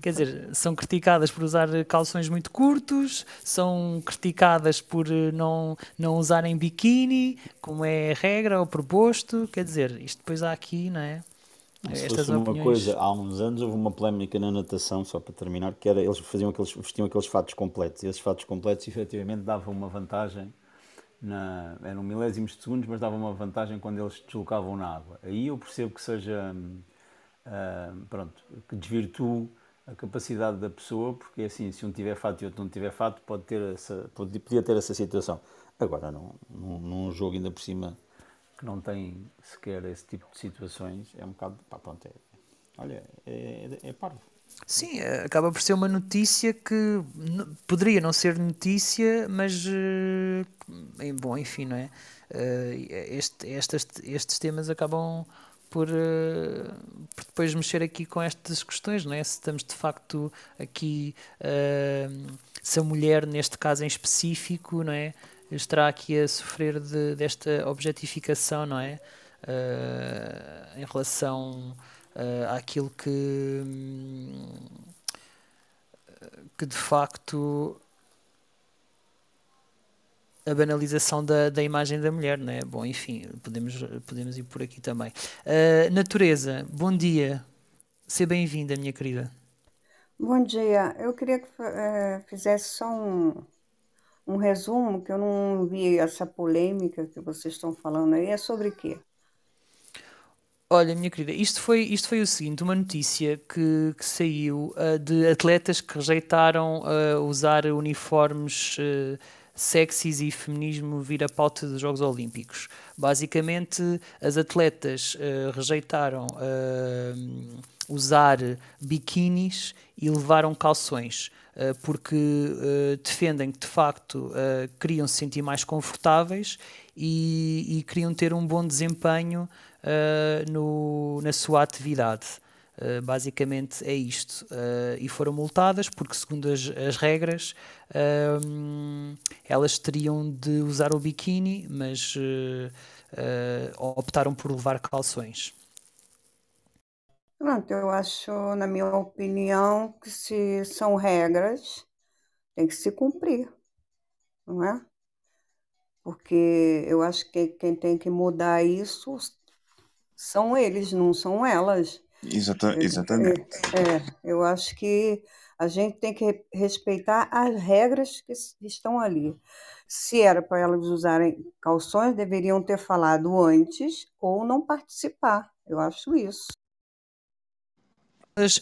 Quer dizer, são criticadas por usar calções muito curtos, são criticadas por eh, não, não usarem biquíni, como é a regra ou proposto. Quer dizer, isto depois há aqui, não é? Se Estas fosse opiniões... uma coisa, há uns anos houve uma polémica na natação, só para terminar, que era eles faziam aqueles, vestiam aqueles fatos completos, e esses fatos completos efetivamente davam uma vantagem, na, eram milésimos de segundos, mas davam uma vantagem quando eles deslocavam na água. Aí eu percebo que seja, uh, pronto, que desvirtue a capacidade da pessoa, porque assim, se um tiver fato e outro não tiver fato, pode ter essa, pode, podia ter essa situação. Agora, num, num, jogo ainda por cima que não tem sequer esse tipo de situações, é um bocado, pá, pronto, é, olha, é, é, é parvo. Sim, é, acaba por ser uma notícia que poderia não ser notícia, mas uh, bom, enfim, não é? Uh, este, estes, estes temas acabam por, uh, por, depois mexer aqui com estas questões, não é? Se estamos de facto aqui, uh, se a mulher, neste caso em específico, não é? Estará aqui a sofrer de, desta objetificação, não é? Uh, em relação àquilo que, que de facto a banalização da, da imagem da mulher, não é? Bom, enfim, podemos, podemos ir por aqui também. Uh, natureza, bom dia. Seja bem-vinda, minha querida. Bom dia. Eu queria que uh, fizesse só um, um resumo, que eu não vi essa polêmica que vocês estão falando aí. É sobre quê? Olha, minha querida, isto foi, isto foi o seguinte: uma notícia que, que saiu uh, de atletas que rejeitaram uh, usar uniformes uh, sexys e feminismo vir a pauta dos Jogos Olímpicos. Basicamente, as atletas uh, rejeitaram uh, usar biquinis e levaram calções. Uh, porque defendem que de facto queriam se sentir mais confortáveis e, e queriam ter um bom desempenho no, na sua atividade. Uh, basicamente é isto. Uh, e foram multadas porque, segundo as, as regras, uh, elas teriam de usar o biquíni, mas optaram por levar calções. Pronto, eu acho, na minha opinião, que se são regras, tem que se cumprir, não é? Porque eu acho que quem tem que mudar isso são eles, não são elas. Exata, exatamente. É, eu acho que a gente tem que respeitar as regras que estão ali. Se era para elas usarem calções, deveriam ter falado antes ou não participar. Eu acho isso.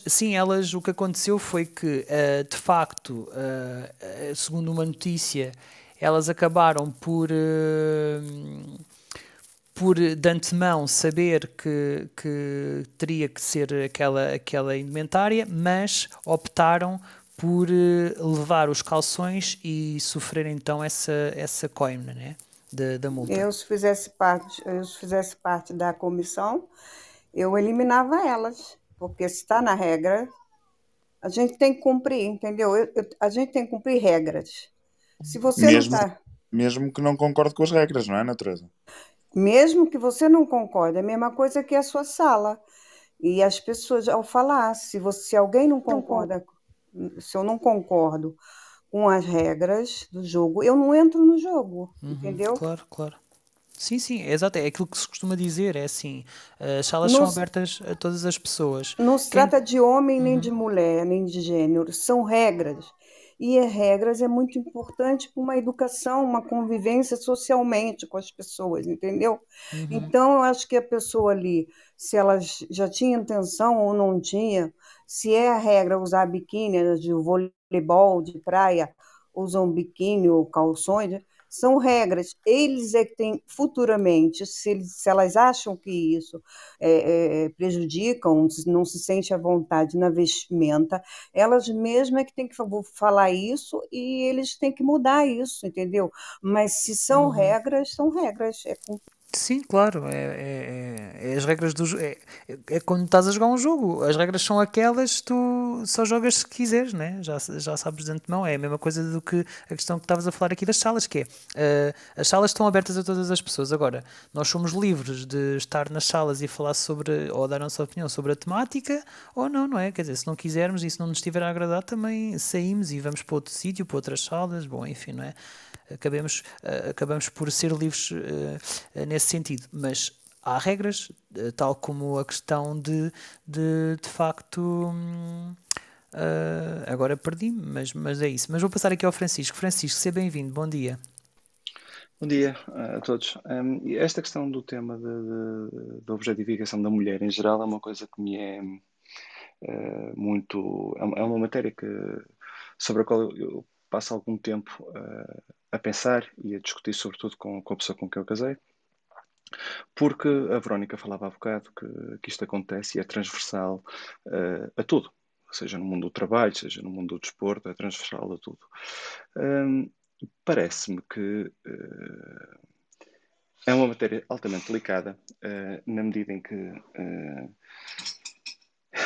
Sim, elas, o que aconteceu foi que, uh, de facto, uh, segundo uma notícia, elas acabaram por. Uh, por de antemão saber que, que teria que ser aquela, aquela indumentária, mas optaram por eh, levar os calções e sofrer então essa, essa coima né? da, da multa. Eu, se fizesse parte, eu, se fizesse parte da comissão, eu eliminava elas, porque se está na regra, a gente tem que cumprir, entendeu? Eu, eu, a gente tem que cumprir regras. Se você mesmo, não tá... mesmo que não concorde com as regras, não é, natureza? Mesmo que você não concorde, é a mesma coisa que a sua sala. E as pessoas, ao falar, se, você, se alguém não concorda, se eu não concordo com as regras do jogo, eu não entro no jogo, uhum, entendeu? Claro, claro. Sim, sim, é exato. É aquilo que se costuma dizer, é assim, as salas são abertas a todas as pessoas. Não se Quem... trata de homem, nem uhum. de mulher, nem de gênero, são regras. E as regras é muito importante para uma educação, uma convivência socialmente com as pessoas, entendeu? Uhum. Então, eu acho que a pessoa ali, se ela já tinha intenção ou não tinha, se é a regra usar biquíni né, de voleibol, de praia, usam biquíni ou calções, são regras. Eles é que têm futuramente, se, eles, se elas acham que isso é, é, prejudicam, não se sente à vontade na vestimenta, elas mesmas é que têm que falar isso e eles têm que mudar isso, entendeu? Mas se são Uhum. regras, são regras. É Sim, claro, é, é, é- é as regras do. É, é- quando estás a jogar um jogo, as regras são aquelas, tu só jogas se quiseres, né? Já, já sabes de antemão. É a mesma coisa do que a questão que estavas a falar aqui das salas, que é eh, as salas estão abertas a todas as pessoas. Agora, nós somos livres de estar nas salas e falar sobre, ou dar a nossa opinião sobre a temática, ou não, não é? Quer dizer, se não quisermos e se não nos estiver a agradar, também saímos e vamos para outro sítio, para outras salas, bom, enfim, não é? Acabemos, eh, acabamos por ser livres eh, eh, nesse sentido. Mas há regras, tal como a questão de, de, de facto. hum, eh, agora perdi-me, mas, mas é isso. Mas vou passar aqui ao Francisco. Francisco, seja bem-vindo, bom dia. Bom dia uh, a todos. Um, esta questão do tema da objetificação da mulher em geral é uma coisa que me é uh, muito. É é uma matéria que, sobre a qual eu, eu passo algum tempo uh, a pensar e a discutir, sobretudo com, com a pessoa com quem eu casei, porque a Verónica falava há bocado que, que isto acontece e é transversal uh, a tudo, seja no mundo do trabalho, seja no mundo do desporto, é transversal a tudo. Um, Parece-me que uh, é uma matéria altamente delicada, uh, na medida em que uh,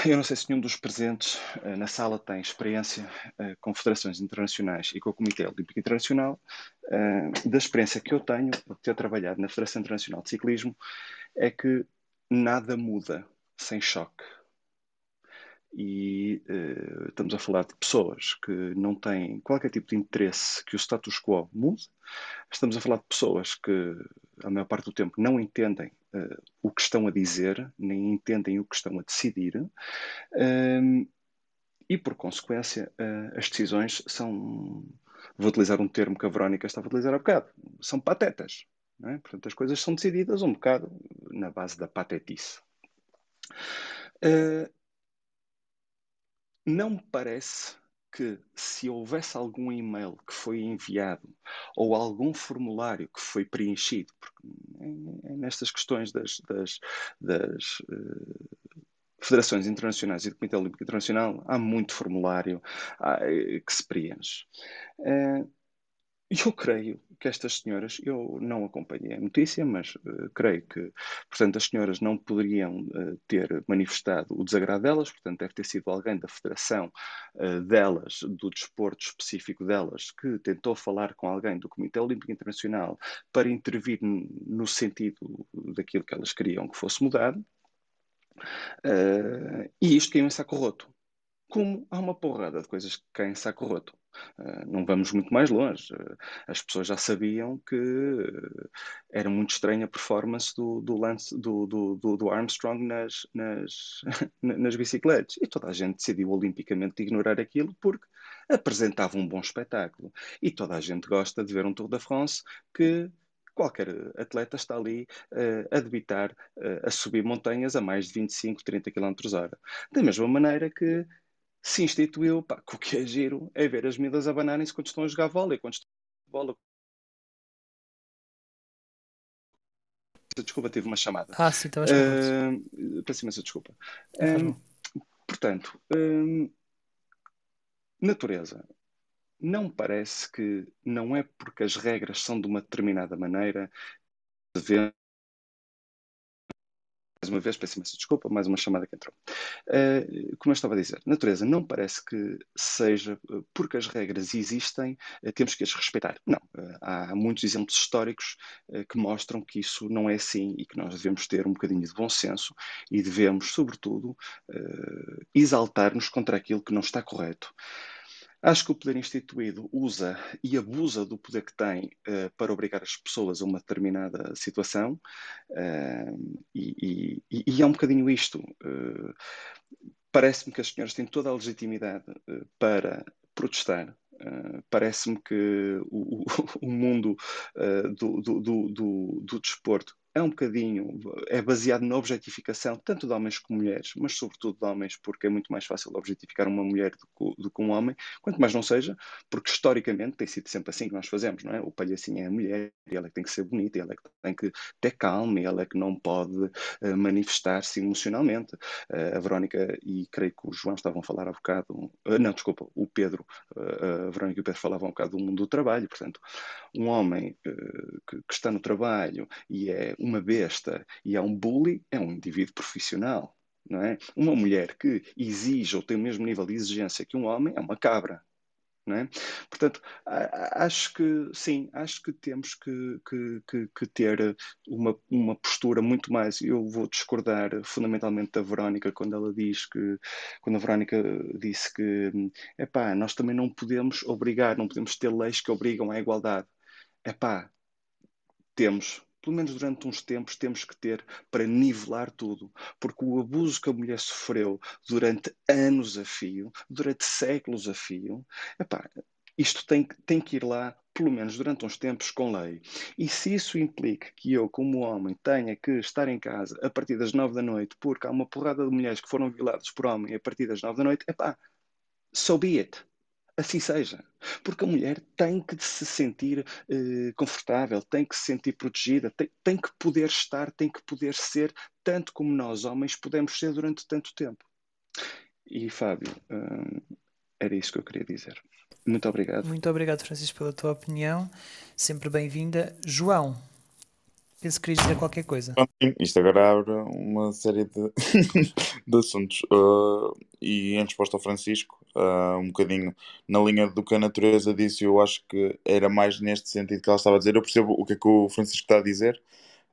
eu não sei se nenhum dos presentes uh, na sala tem experiência uh, com federações internacionais e com o Comitê Olímpico Internacional. Uh, da experiência que eu tenho de ter trabalhado na Federação Internacional de Ciclismo, é que nada muda sem choque. E uh, estamos a falar de pessoas que não têm qualquer tipo de interesse que o status quo mude. Estamos a falar de pessoas que, a maior parte do tempo, não entendem uh, o que estão a dizer, nem entendem o que estão a decidir. Um, e, por consequência, uh, as decisões são. Vou utilizar um termo que a Verónica estava a utilizar há bocado. São patetas. É? Portanto, as coisas são decididas um bocado na base da patetice. Uh, não me parece que se houvesse algum e-mail que foi enviado ou algum formulário que foi preenchido, porque nestas questões das, das, das uh, federações internacionais e do Comitê Olímpico Internacional há muito formulário uh, que se preenche. Uh, eu creio que estas senhoras, eu não acompanhei a notícia, mas uh, creio que, portanto, as senhoras não poderiam uh, ter manifestado o desagrado delas, portanto, deve ter sido alguém da federação uh, delas, do desporto específico delas, que tentou falar com alguém do Comitê Olímpico Internacional para intervir no sentido daquilo que elas queriam que fosse mudado. e isto caiu em saco roto. Como há uma porrada de coisas que caem em saco roto. Uh, não vamos muito mais longe. Uh, as pessoas já sabiam que uh, era muito estranha a performance do, do, Lance, do, do, do Armstrong nas, nas, nas bicicletas. E toda a gente decidiu olimpicamente ignorar aquilo porque apresentava um bom espetáculo. E toda a gente gosta de ver um Tour de France que qualquer atleta está ali uh, a debitar, uh, a subir montanhas a mais de 25, 30 km hora. Da mesma maneira que se instituiu, pá, que o que é giro é ver as miúdas abanarem-se quando estão a jogar vôlei, quando estão a bola. Desculpa, tive uma chamada. Ah, sim, estavas com uh, Peço imensa desculpa. Um, portanto, um, natureza. Não parece que não é porque as regras são de uma determinada maneira devemos uma vez, peço imensa desculpa, mais uma chamada que entrou. Uh, como eu estava a dizer, natureza não parece que seja uh, porque as regras existem, uh, temos que as respeitar. Não. há muitos exemplos históricos que mostram que isso não é assim e que nós devemos ter um bocadinho de bom senso e devemos, sobretudo, exaltar-nos contra aquilo que não está correto. Acho que o poder instituído usa e abusa do poder que tem uh, para obrigar as pessoas a uma determinada situação uh, e, e, e, é um bocadinho isto. Uh, Parece-me que as senhoras têm toda a legitimidade para protestar Uh, Parece-me que o, o, o mundo uh, do, do, do, do, desporto é um bocadinho, é baseado na objetificação tanto de homens como mulheres, mas sobretudo de homens, porque é muito mais fácil objetificar uma mulher do que, do que um homem, quanto mais não seja, porque historicamente tem sido sempre assim que nós fazemos, não é? O palhacinho é a mulher, ela é que tem que ser bonita, ela é que tem que ter calma, ela é que não pode uh, manifestar-se emocionalmente. Uh, a Verónica e creio que o João estavam a falar há bocado, uh, não, desculpa, o Pedro, a Verónica e o Pedro falavam um bocado do mundo do trabalho, portanto, um homem que, que está no trabalho e é uma besta e é um bully, é um indivíduo profissional. Não é? Uma mulher que exige ou tem o mesmo nível de exigência que um homem é uma cabra. Não é? Portanto, acho que sim, acho que temos que, que, que, ter uma, uma postura muito mais. Eu vou discordar fundamentalmente da Verónica quando ela diz que, quando a Verónica disse que epá, nós também não podemos obrigar, não podemos ter leis que obrigam à igualdade. Epá, temos, pelo menos durante uns tempos, temos que ter para nivelar tudo. Porque o abuso que a mulher sofreu durante anos a fio, durante séculos a fio, epá, isto tem, tem que ir lá, pelo menos durante uns tempos, com lei. E se isso implica que eu, como homem, tenha que estar em casa a partir das nove da noite, porque há uma porrada de mulheres que foram violadas por homem a partir das nove da noite, epá, so be it assim seja. Porque a mulher tem que se sentir eh, confortável, tem que se sentir protegida, tem, tem que poder estar, tem que poder ser, tanto como nós, homens, podemos ser durante tanto tempo. E, Fábio, hum, era isso que eu queria dizer. Muito obrigado. Muito obrigado, Francisco, pela tua opinião. Sempre bem-vinda. João, penso que querias dizer qualquer coisa. Isto agora abre uma série de, de assuntos. Uh, e em resposta ao Francisco, uh, um bocadinho na linha do que a natureza disse, eu acho que era mais neste sentido que ela estava a dizer. Eu percebo o que é que o Francisco está a dizer,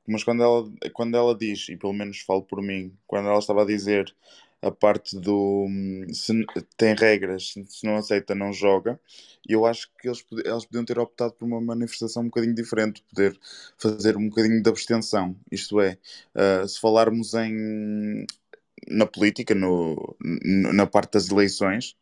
mas quando ela, quando ela diz, e pelo menos falo por mim, quando ela estava a dizer a parte do se tem regras, se não aceita, não joga. Eu acho que eles, eles podiam ter optado por uma manifestação um bocadinho diferente, poder fazer um bocadinho de abstenção. Isto é, uh, se falarmos em na política, no, na parte das eleições,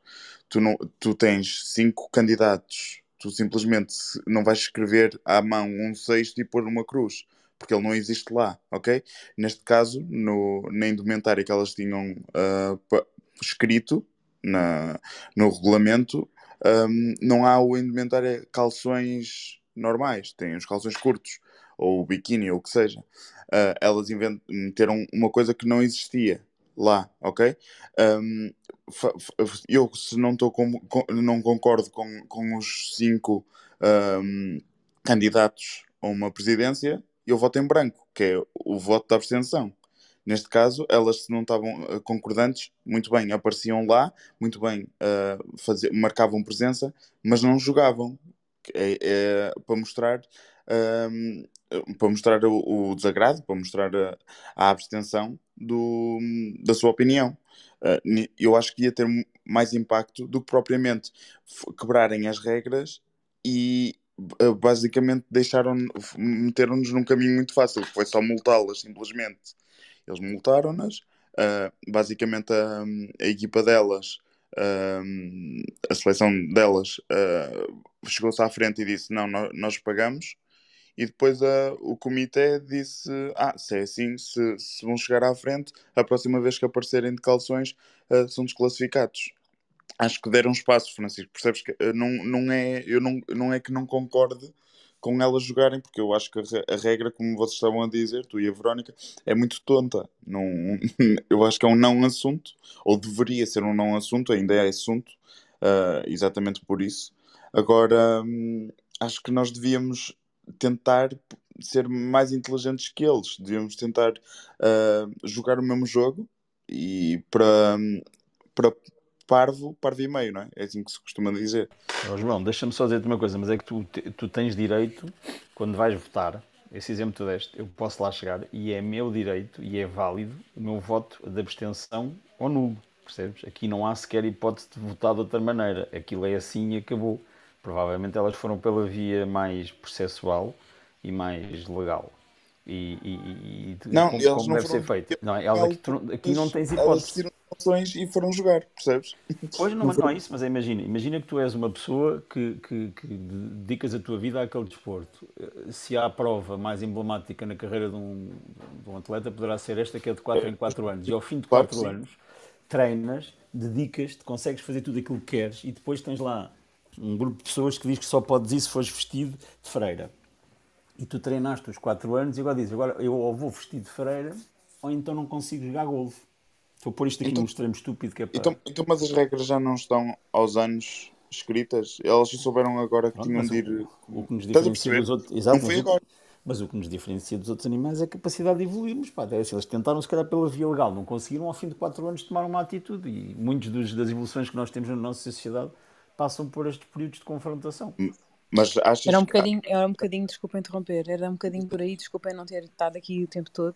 tu, não, tu tens cinco candidatos, tu simplesmente não vais escrever à mão um sexto e pôr uma cruz, porque ele não existe lá, ok? Neste caso, no, na indumentária que elas tinham uh, escrito na, no regulamento, um, não há o indumentária calções normais, tem os calções curtos, ou o biquíni, ou o que seja. Uh, elas meteram uma coisa que não existia lá, ok? Um, eu, se não, tô com, com, não concordo com, com os cinco um, candidatos a uma presidência, eu voto em branco, que é o voto da abstenção. Neste caso, elas se não estavam uh, concordantes, muito bem, apareciam lá, muito bem, uh, marcavam presença, mas não jogavam. É, é para mostrar um, para mostrar o, o, desagrado, para mostrar a, a abstenção do, da sua opinião. Uh, eu acho que ia ter mais impacto do que propriamente quebrarem as regras e basicamente deixaram meteram-nos num caminho muito fácil, que foi só multá-las simplesmente. Eles multaram-nas, uh, basicamente a, a, equipa delas, a seleção delas, chegou-se à frente e disse: Não, nós, nós pagamos e depois o comitê disse: Ah, se é assim, se, se vão chegar à frente, a próxima vez que aparecerem de calções uh, são desclassificados. Acho que deram espaço, Francisco. Percebes que uh, não, não, é, eu não, não é que não concorde com elas jogarem, porque eu acho que a, regra, como vocês estavam a dizer, tu e a Verónica, é muito tonta. Não, eu acho que é um não assunto, ou deveria ser um não assunto, ainda é assunto, uh, exatamente por isso. Agora, hum, acho que nós devíamos tentar ser mais inteligentes que eles. Devíamos tentar uh, jogar o mesmo jogo e para, para parvo, parvo e meio, não é? É assim que se costuma dizer. Oh, João, deixa-me só dizer-te uma coisa, mas é que tu, tu tens direito, quando vais votar, esse exemplo que tu deste, eu posso lá chegar e é meu direito e é válido o meu voto de abstenção ou nulo, percebes? Aqui não há sequer hipótese de votar de outra maneira, aquilo é assim e acabou. Provavelmente elas foram pela via mais processual e mais legal. E, e, e não, como, como deve foram... ser feito. Não, elas, aqui, aqui não tens hipótese. Calções e foram jogar, percebes? Pois não, não, é isso, mas imagina, imagina que tu és uma pessoa que, que, que, dedicas a tua vida àquele desporto. Se há a prova mais emblemática na carreira de um, de um atleta, poderá ser esta que é de 4 em 4 anos. E ao fim de 4 claro anos, treinas, dedicas-te, consegues fazer tudo aquilo que queres e depois tens lá um grupo de pessoas que diz que só podes ir se fores vestido de freira. E tu treinaste os 4 anos e agora dizes, agora eu ou vou vestido de freira ou então não consigo jogar golfe. A pôr isto aqui então, num extremo estúpido que é para... Então, então, mas as regras já não estão aos anos escritas? Elas já souberam agora que Pronto, tinham de ir... O, o, que nos diferencia dos outros... Exato, não foi agora. Mas o que nos diferencia dos outros animais é a capacidade de evoluirmos. Pá, é assim, eles tentaram, se calhar, pela via legal, não conseguiram, ao fim de 4 anos, tomar uma atitude. E muitas das evoluções que nós temos na nossa sociedade passam por estes períodos de confrontação. Mas achas era um bocadinho, que... era um bocadinho, desculpem interromper, era um bocadinho por aí, desculpem não ter estado aqui o tempo todo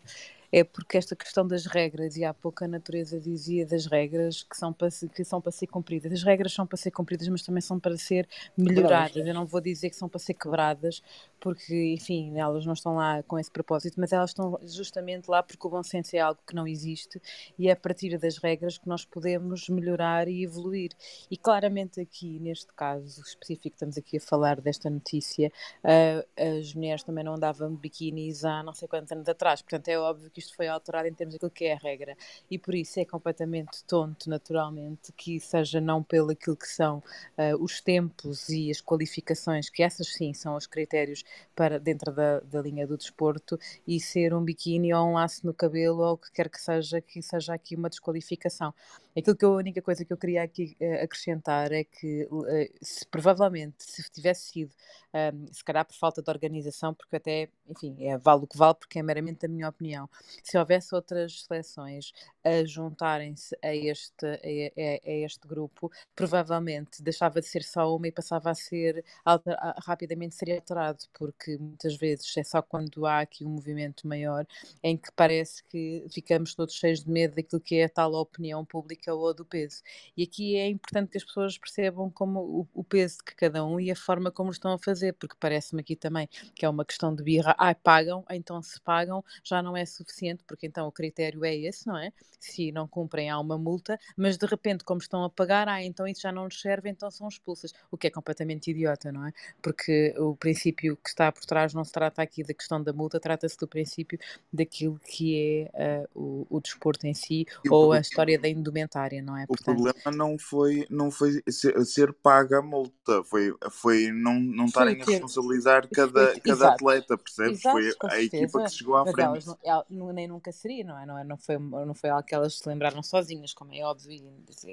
é porque esta questão das regras, e há pouco a natureza dizia das regras que são para, que são para ser cumpridas. As regras são para ser cumpridas, mas também são para ser melhoradas. Eu não vou dizer que são para ser quebradas, porque, enfim, elas não estão lá com esse propósito, mas elas estão justamente lá porque o bom senso é algo que não existe e é a partir das regras que nós podemos melhorar e evoluir. E claramente aqui, neste caso específico, estamos aqui a falar desta notícia, uh, as mulheres também não andavam de biquínis há não sei quantos anos atrás, portanto é óbvio que isto foi alterado em termos daquilo que é a regra. E por isso é completamente tonto, naturalmente, que seja não pelo aquilo que são uh, os tempos e as qualificações, que essas sim são os critérios para dentro da, da linha do desporto, e ser um biquíni ou um laço no cabelo ou o que quer que seja, que seja aqui uma desqualificação. Aquilo que eu, a única coisa que eu queria aqui uh, acrescentar é que uh, se, provavelmente se tivesse sido, um, se calhar por falta de organização, porque até, enfim, é, vale o que vale, porque é meramente a minha opinião, se houvesse outras seleções a juntarem-se a este, a, a, a, este grupo, provavelmente deixava de ser só uma e passava a ser alter, a, rapidamente seria alterado, porque muitas vezes é só quando há aqui um movimento maior em que parece que ficamos todos cheios de medo daquilo que é a tal opinião pública ou do peso. E aqui é importante que as pessoas percebam como o, o peso de cada um e a forma como estão a fazer, porque parece-me aqui também que é uma questão de birra. Ah, pagam, então se pagam já não é suficiente, porque então o critério é esse, não é? Se não cumprem há uma multa, mas de repente, como estão a pagar, ah, então isso já não nos serve, então são expulsas. O que é completamente idiota, não é? Porque o princípio que está por trás não se trata aqui da questão da multa, trata-se do princípio daquilo que é uh, o, o desporto em si e ou a história da indumentária, não é? O Portanto, problema não foi, não foi ser, ser paga a multa, foi, foi não, não estarem a responsabilizar cada, cada atleta, percebes? Exato, foi a equipa que chegou à mas frente. Elas não, nem nunca seria, não é? Não, é? não, foi, não foi algo que elas se lembraram sozinhas, como é óbvio.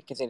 Quer dizer,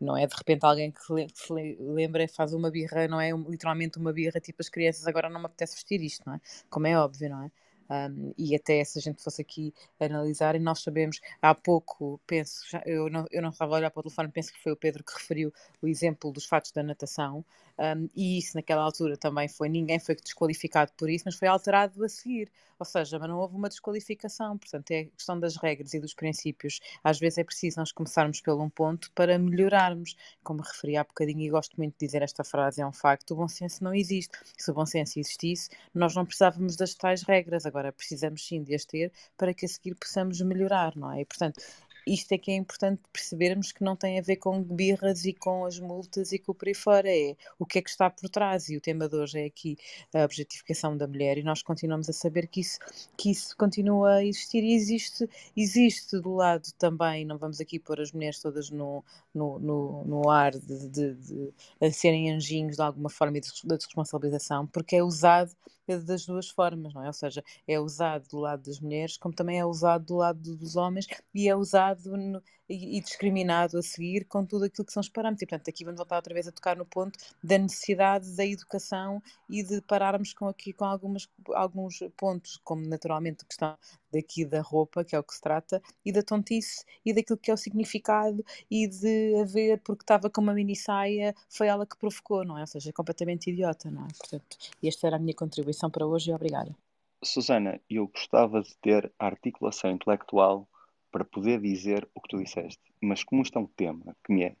não é de repente alguém que, se lembra faz uma birra, não é literalmente uma birra, tipo as crianças agora não me apetece vestir isto, não é? Como é óbvio, não é? Um, e até se a gente fosse aqui analisar, e nós sabemos, há pouco, penso, já, eu, não, eu não estava a olhar para o telefone, penso que foi o Pedro que referiu o exemplo dos fatos da natação, um, e isso naquela altura também foi, ninguém foi desqualificado por isso, mas foi alterado a seguir, ou seja, mas não houve uma desqualificação, portanto é questão das regras e dos princípios, às vezes é preciso nós começarmos pelo um ponto para melhorarmos, como referi há bocadinho e gosto muito de dizer esta frase, é um facto, o bom senso não existe, se o bom senso existisse, nós não precisávamos das tais regras, agora precisamos sim de as ter para que a seguir possamos melhorar, não é? E, portanto, isto é que é importante percebermos que não tem a ver com birras e com as multas e com o por aí fora, é o que é que está por trás. E o tema de hoje é aqui a objetificação da mulher, e nós continuamos a saber que isso, que isso continua a existir e existe, existe do lado também, não vamos aqui pôr as mulheres todas no, no, no, no ar de, de, de, de serem anjinhos de alguma forma e de, de responsabilização, porque é usado das duas formas, não é? Ou seja, é usado do lado das mulheres, como também é usado do lado dos homens e é usado no, e, e, discriminado a seguir com tudo aquilo que são os parâmetros. E, portanto, aqui vamos voltar outra vez a tocar no ponto da necessidade da educação e de pararmos com aqui com algumas, alguns pontos, como naturalmente a questão daqui da roupa, que é o que se trata, e da tontice, e daquilo que é o significado, e de haver, porque estava com uma mini saia, foi ela que provocou, não é? Ou seja, é completamente idiota, não é? Portanto, esta era a minha contribuição para hoje e obrigada. Susana, eu gostava de ter a articulação intelectual para poder dizer o que tu disseste, mas como isto é um tema que me é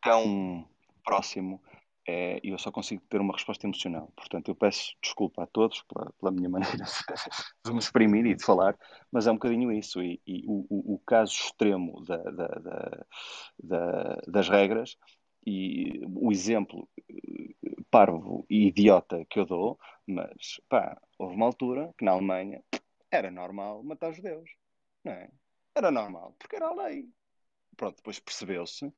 tão próximo, é, eu só consigo ter uma resposta emocional. Portanto, eu peço desculpa a todos pela, pela minha maneira de me exprimir e de falar, mas é um bocadinho isso. E, e o, o, o, caso extremo da, da, da, das regras e o exemplo eh, parvo e idiota que eu dou, mas pá, houve uma altura que na Alemanha era normal matar judeus, não é? Era normal, porque era a lei. Pronto, depois percebeu-se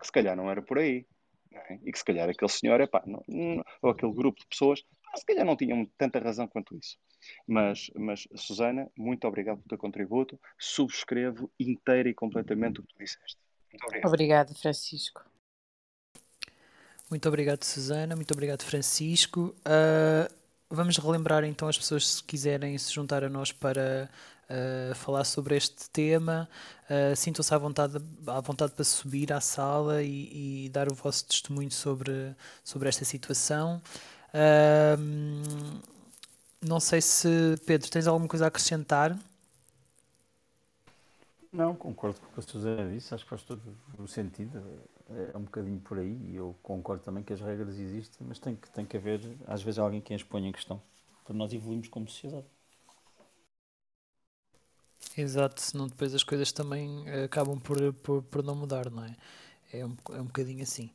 que se calhar não era por aí. É? E que se calhar aquele senhor, epá, não, não, ou aquele grupo de pessoas, se calhar não tinham tanta razão quanto isso. Mas, mas, Susana, muito obrigado pelo teu contributo. Subscrevo inteira e completamente o que tu disseste. Muito obrigado. Obrigada, Francisco. Muito obrigado, Susana. Muito obrigado, Francisco. Uh, vamos relembrar então as pessoas se quiserem se juntar a nós para uh, falar sobre este tema. Uh, Sintam-se à vontade, à vontade para subir à sala e, e, dar o vosso testemunho sobre, sobre esta situação. Uh, não sei se, Pedro, tens alguma coisa a acrescentar? Não, concordo com o que a Susana disse, acho que faz todo o sentido é um bocadinho por aí e eu concordo também que as regras existem, mas tem que, tem que haver às vezes alguém que as ponha em questão para nós evoluirmos como sociedade. Exato, senão depois as coisas também eh, acabam por, por, por não mudar, não é? É um, é um bocadinho assim.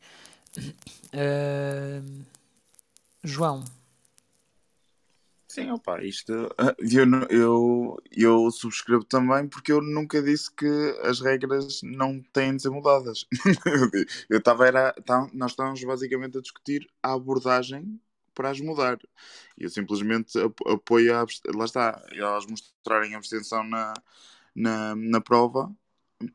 Uh, João, Sim, opa, isto eu, eu, eu subscrevo também porque eu nunca disse que as regras não têm de ser mudadas. eu estava era, tá, nós estávamos basicamente a discutir a abordagem para as mudar. Eu simplesmente apoio a, lá está, elas mostrarem abstenção na, na, na prova,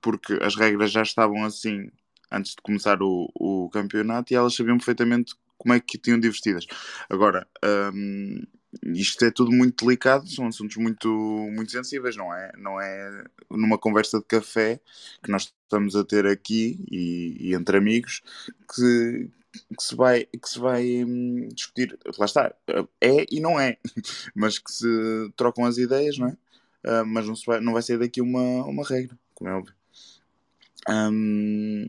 porque as regras já estavam assim antes de começar o, o campeonato e elas sabiam perfeitamente como é que tinham de vestidas. Agora, hum, isto é tudo muito delicado, são assuntos muito, muito sensíveis, não é? Não é numa conversa de café que nós estamos a ter aqui e, e entre amigos que, que, se vai, que se vai hum, discutir. Lá está, é e não é, mas que se trocam as ideias, não é? Uh, mas não, se vai, não vai sair daqui uma, uma regra, como é óbvio. Um,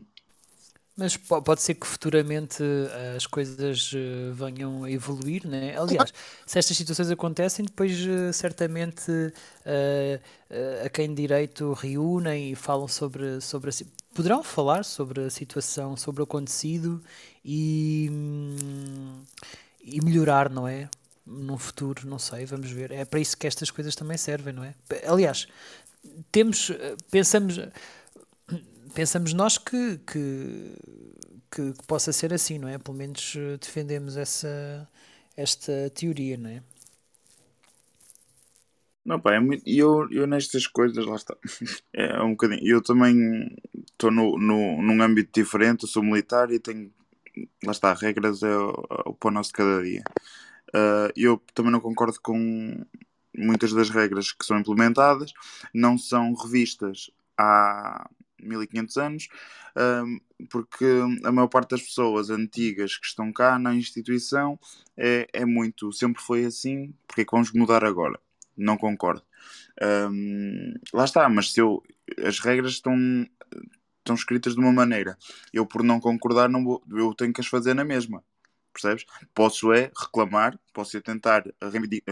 mas pode ser que futuramente eh, as coisas eh, venham a evoluir, né? Aliás, se estas situações acontecem, depois certamente a quem direito reúnem e falam sobre, sobre a, poderão falar sobre a situação, sobre o acontecido e, e melhorar, não é? No futuro, não sei, vamos ver. É para isso que estas coisas também servem, não é? Aliás, temos, pensamos pensamos nós que, que, que, que, possa ser assim, não é? Pelo menos eh, defendemos essa, esta teoria, não é? Não, pá, é muito. Eu, eu nestas coisas, lá está. É um bocadinho. Eu também estou no, no, num âmbito diferente, eu sou militar e tenho. Lá está, regras é o, pão nosso de cada dia. Uh, eu também não concordo com muitas das regras que são implementadas, não são revistas há 1500 anos, porque a maior parte das pessoas antigas que estão cá na instituição é, é muito, sempre foi assim, porque é que vamos mudar agora? Não concordo. Um, lá está, mas se eu, as regras estão, estão escritas de uma maneira, eu por não concordar, não vou, eu tenho que as fazer na mesma percebes? Posso é reclamar, posso é tentar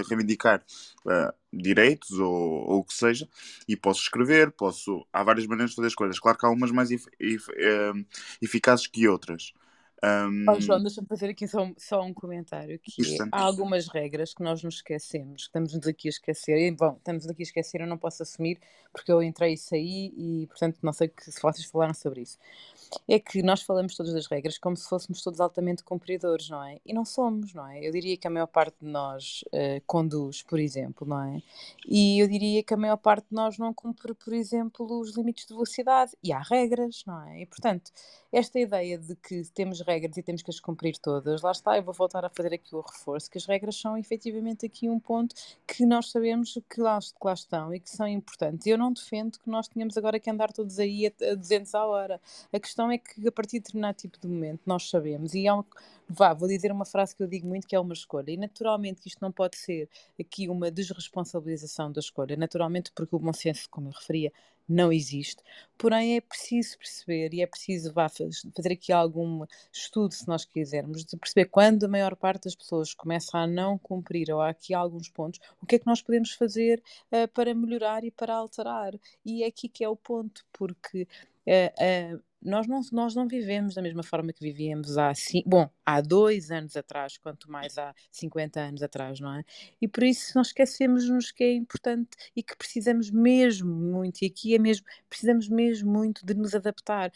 reivindicar uh, direitos ou, ou, o que seja, e posso escrever, posso. Há várias maneiras de fazer as coisas. Claro que há umas mais uh, eficazes que outras. Um... Oh, João, deixa-me fazer aqui só, só um comentário. Que é, há algumas regras que nós nos esquecemos, que estamos-nos aqui a esquecer. E, bom, estamos aqui a esquecer, eu não posso assumir, porque eu entrei e saí, e portanto não sei que, se vocês falaram sobre isso é que nós falamos todas das regras como se fôssemos todos altamente cumpridores, não é? E não somos, não é? Eu diria que a maior parte de nós uh, conduz, por exemplo, não é? E eu diria que a maior parte de nós não cumpre, por exemplo, os limites de velocidade. E há regras, não é? E portanto, esta ideia de que temos regras e temos que as cumprir todas, lá está, eu vou voltar a fazer aqui o reforço, que as regras são efetivamente aqui um ponto que nós sabemos que lá, que lá estão e que são importantes. Eu não defendo que nós tenhamos agora que andar todos aí a, a 200 a hora. A questão é que a partir de determinado tipo de momento nós sabemos, e vá, vou dizer uma frase que eu digo muito que é uma escolha, e naturalmente isto não pode ser aqui uma desresponsabilização da escolha, naturalmente porque o bom senso, como eu referia, não existe. Porém, é preciso perceber e é preciso vá, fazer aqui algum estudo, se nós quisermos, de perceber quando a maior parte das pessoas começa a não cumprir ou há aqui alguns pontos, o que é que nós podemos fazer uh, para melhorar e para alterar. E é aqui que é o ponto, porque uh, uh, nós não, nós não vivemos da mesma forma que vivíamos há, bom, há dois anos atrás, quanto mais há 50 anos atrás, não é? E por isso nós esquecemos-nos que é importante e que precisamos mesmo muito, e aqui é mesmo, precisamos mesmo muito de nos adaptar.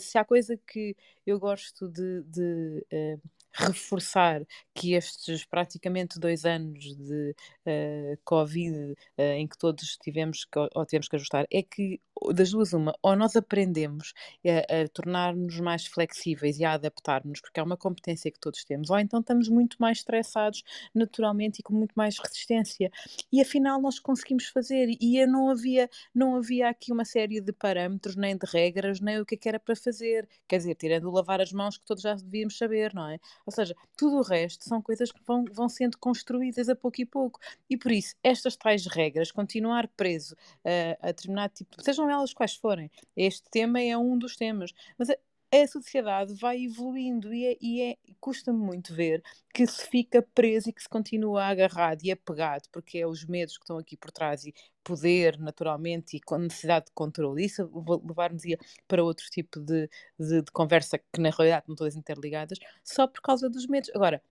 Se há coisa que eu gosto de, de uh, reforçar que estes praticamente dois anos de uh, Covid uh, em que todos tivemos que, ou tivemos que ajustar, é que das duas uma, ou nós aprendemos a, a tornar-nos mais flexíveis e a adaptar-nos, porque é uma competência que todos temos, ou então estamos muito mais estressados naturalmente e com muito mais resistência. E afinal nós conseguimos fazer, e não havia, não havia aqui uma série de parâmetros, nem de regras, nem o que, é que era para fazer. Quer dizer, tirando o lavar as mãos que todos já devíamos saber, não é? Ou seja, tudo o resto são coisas que vão, vão sendo construídas a pouco e pouco. E por isso, estas tais regras, continuar preso uh, a determinado tipo, sejam elas quais forem, este tema é um dos temas, mas a, sociedade vai evoluindo e, é, e é, custa-me muito ver que se fica preso e que se continua agarrado e apegado, porque é os medos que estão aqui por trás e poder, naturalmente, e com necessidade de controle. Isso levar-nos para outro tipo de, de, de conversa que, na realidade, não todas interligadas, só por causa dos medos. Agora,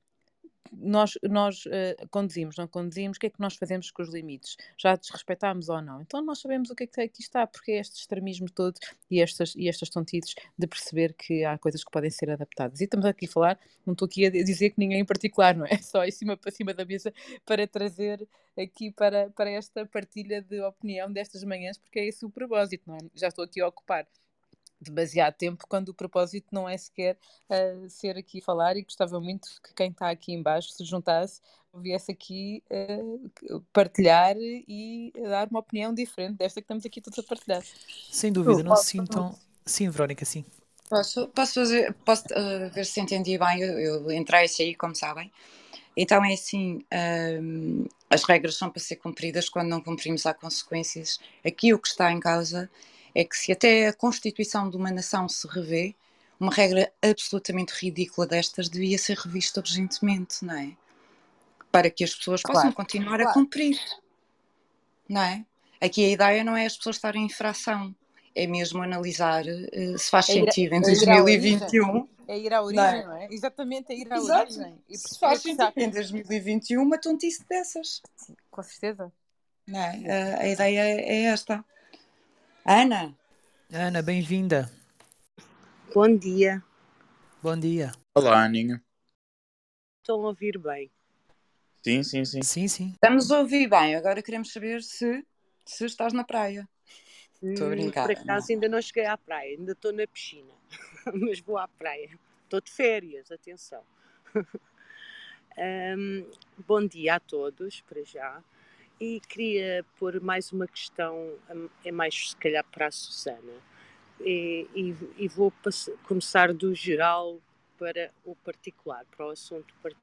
nós, nós uh, conduzimos, não conduzimos, o que é que nós fazemos com os limites? Já desrespeitamos ou não? Então nós sabemos o que é que aqui está, porque é este extremismo todo e estas, e estas tontices de perceber que há coisas que podem ser adaptadas. E estamos aqui a falar, não estou aqui a dizer que ninguém em particular, não é? Só em cima para cima da mesa para trazer aqui para, para esta partilha de opinião destas manhãs, porque é esse o propósito, não é? Já estou aqui a ocupar demasiado tempo quando o propósito não é sequer uh, ser aqui falar e gostava muito que quem está aqui embaixo se juntasse, viesse aqui uh, partilhar e dar uma opinião diferente desta que estamos aqui todos a partilhar. Sem dúvida, não se sintam... Sim, Verónica, sim. Posso, posso, fazer, posso uh, ver se entendi bem, eu, eu entrei isso aí, como sabem. Então é assim, um, as regras são para ser cumpridas, quando não cumprimos há consequências. Aqui o que está em causa é que se até a constituição de uma nação se revê, uma regra absolutamente ridícula destas devia ser revista urgentemente, não é? Para que as pessoas claro, possam continuar claro. a cumprir, não é? Aqui a ideia não é as pessoas estarem em infração, é mesmo analisar uh, se faz é sentido em 2021. É ir à origem, não é? Não é? Exatamente, é ir à Exato. origem. E se faz sentido em 2021 uma tontice dessas. Com certeza. Não é? a, a ideia é esta. Ana. Ana, bem-vinda. Bom dia. Bom dia. Olá, Aninha. Estão a ouvir bem? Sim, sim, sim. Sim, sim. Estamos a ouvir bem. Agora queremos saber se, se estás na praia. Estou a hum, brincar. Por acaso ainda não cheguei à praia, ainda estou na piscina, mas vou à praia. Estou de férias, atenção. um, bom dia a todos, para já. E queria pôr mais uma questão, é mais se calhar para a Susana. E, e, e vou passar, começar do geral para o particular, para o assunto particular.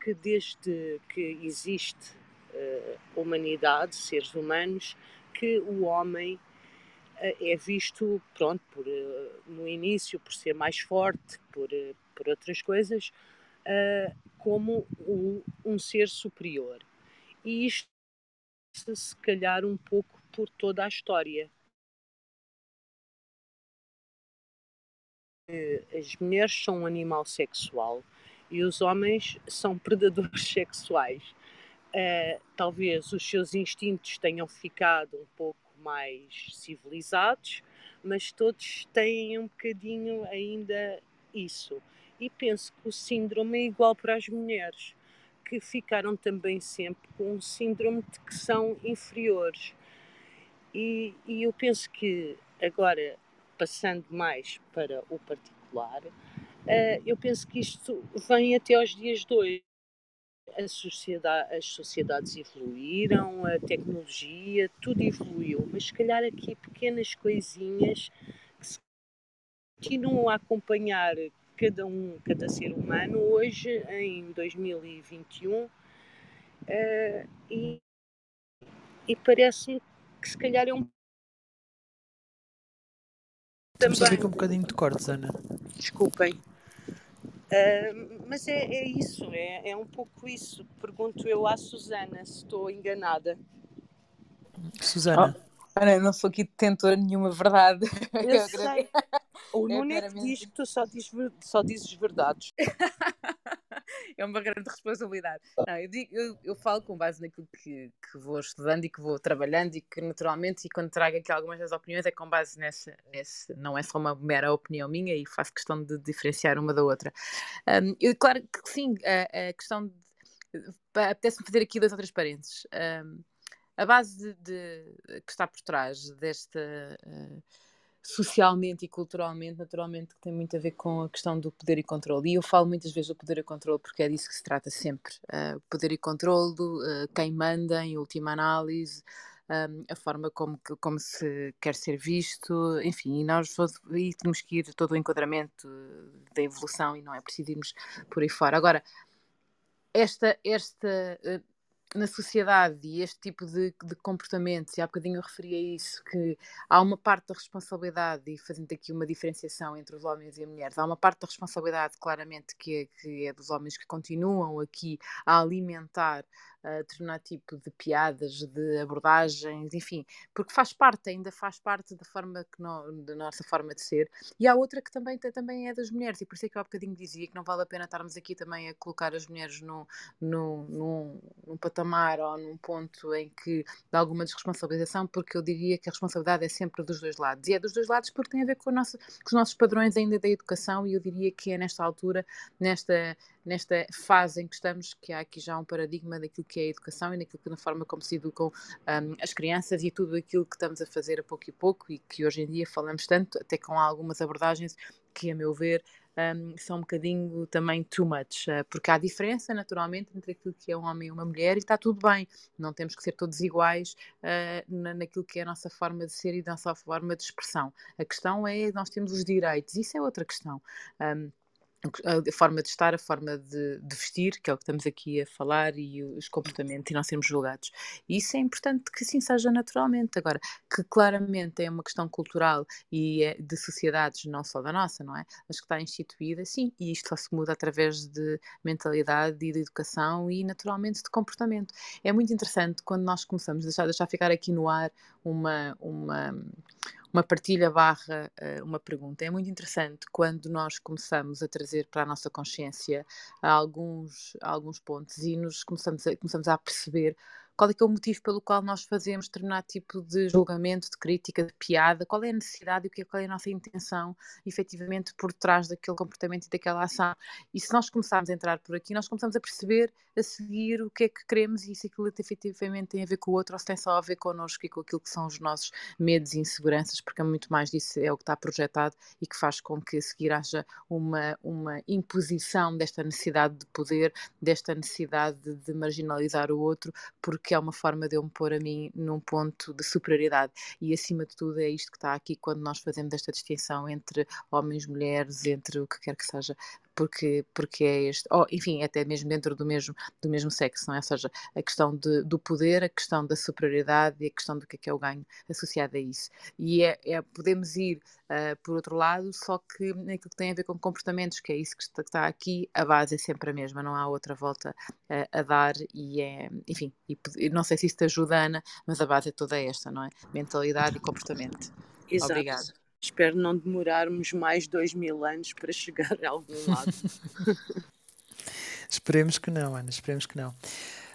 que desde que existe uh, humanidade, seres humanos, que o homem uh, é visto, pronto, por, uh, no início por ser mais forte, por, por outras coisas, como um ser superior e isto se calhar um pouco por toda a história. As mulheres são um animal sexual e os homens são predadores sexuais. Uh, talvez os seus instintos tenham ficado um pouco mais civilizados, mas todos têm um bocadinho ainda isso. E penso que o síndrome é igual para as mulheres que ficaram também sempre com um síndrome de que são inferiores. E, e eu penso que agora, passando mais para o particular, uh, eu penso que isto vem até aos dias de hoje. Sociedade, as sociedades evoluíram, a tecnologia, tudo evoluiu, mas se calhar aqui pequenas coisinhas que se continuam a acompanhar cada um, cada ser humano hoje em 2021 uh, e, e parece-me que se calhar é um Estamos a ver com um bocadinho de cortes, Ana. Desculpem. Uh, mas é, é isso, é, é um pouco isso. Pergunto eu à Susana se estou enganada. Susana. Oh, Ana, não sou aqui detentora nenhuma verdade. Eu, eu sei. O Nuno é que diz que tu só dizes, só dizes verdades. é uma grande responsabilidade. Não, eu, digo, eu, eu, falo com base naquilo que, que, vou estudando e que vou trabalhando e que naturalmente, e quando trago aqui algumas das opiniões, é com base nessa, nessa não é só uma mera opinião minha e faço questão de diferenciar uma da outra. Um, eu, claro que sim, a, a questão de. Apetece-me fazer aqui dois ou três parênteses. Um, a base de, de, que está por trás desta. Uh, socialmente e culturalmente, naturalmente, que tem muito a ver com a questão do poder e controle. E eu falo muitas vezes do poder e controle porque é disso que se trata sempre. Uh, poder e controle, uh, quem manda em última análise, um, a forma como, como se quer ser visto, enfim, e nós e temos que ir todo o enquadramento da evolução e não é preciso irmos por aí fora. Agora, esta, esta na sociedade e este tipo de, de comportamentos, e há bocadinho eu referi a isso, que há uma parte da responsabilidade, e fazendo aqui uma diferenciação entre os homens e as mulheres, há uma parte da responsabilidade claramente que é, que é dos homens que continuam aqui a alimentar uh, determinado tipo de piadas, de abordagens, enfim, porque faz parte, ainda faz parte da forma que no, da nossa forma de ser, e há outra que também, também é das mulheres, e por isso é que eu há bocadinho dizia que não vale a pena estarmos aqui também a colocar as mulheres no, no, no, num patamar ou num ponto em que dá alguma desresponsabilização, porque eu diria que a responsabilidade é sempre dos dois lados, e é dos dois lados porque tem a ver com, nossa, com os nossos padrões ainda da educação, e eu diria que é nesta altura, nesta nesta fase em que estamos, que há aqui já um paradigma daquilo que é a educação e daquilo que na forma como se educam um, as crianças e tudo aquilo que estamos a fazer a pouco e pouco e que hoje em dia falamos tanto, até com algumas abordagens que, a meu ver, um, são um bocadinho também too much, uh, porque há diferença naturalmente entre aquilo que é um homem e uma mulher e está tudo bem, não temos que ser todos iguais uh, na, naquilo que é a nossa forma de ser e da nossa forma de expressão. A questão é nós temos os direitos, isso é outra questão. Um, a forma de estar, a forma de, de, vestir, que é o que estamos aqui a falar, e os comportamentos, e não sermos julgados. E isso é importante que assim seja naturalmente. Agora, que claramente é uma questão cultural e é de sociedades, não só da nossa, não é? Mas que está instituída, sim, e isto só se muda através de mentalidade e de educação e naturalmente de comportamento. É muito interessante quando nós começamos, deixar, deixar ficar aqui no ar uma. uma uma partilha barra uh, uma pergunta. É muito interessante quando nós começamos a trazer para a nossa consciência alguns, alguns pontos e nos começamos a, começamos a perceber qual é que é o motivo pelo qual nós fazemos determinado tipo de julgamento, de crítica, de piada, qual é a necessidade e é, qual é a nossa intenção, efetivamente, por trás daquele comportamento e daquela ação. E se nós começarmos a entrar por aqui, nós começamos a perceber, a seguir o que é que queremos e se aquilo efetivamente tem a ver com o outro ou se tem só a ver connosco e com aquilo que são os nossos medos e inseguranças, porque é muito mais disso é o que está projetado e que faz com que a seguir haja uma, uma imposição desta necessidade de poder, desta necessidade de, de marginalizar o outro, porque que é uma forma de eu me pôr a mim num ponto de superioridade. E acima de tudo é isto que está aqui quando nós fazemos esta distinção entre homens, mulheres, entre o que quer que seja porque, porque é este, oh, enfim, até mesmo dentro do mesmo, do mesmo sexo, não é? Ou seja, a questão de, do poder, a questão da superioridade e a questão do que é, que é o ganho associado a isso. E é, é podemos ir uh, por outro lado, só que naquilo que tem a ver com comportamentos, que é isso que está, que está aqui, a base é sempre a mesma, não há outra volta uh, a dar e é, enfim, e, não sei se isso te ajuda, Ana, mas a base é toda esta, não é? Mentalidade e comportamento. Exato. Obrigada. Espero não demorarmos mais dois mil anos para chegar a algum lado. esperemos que não, Ana, esperemos que não.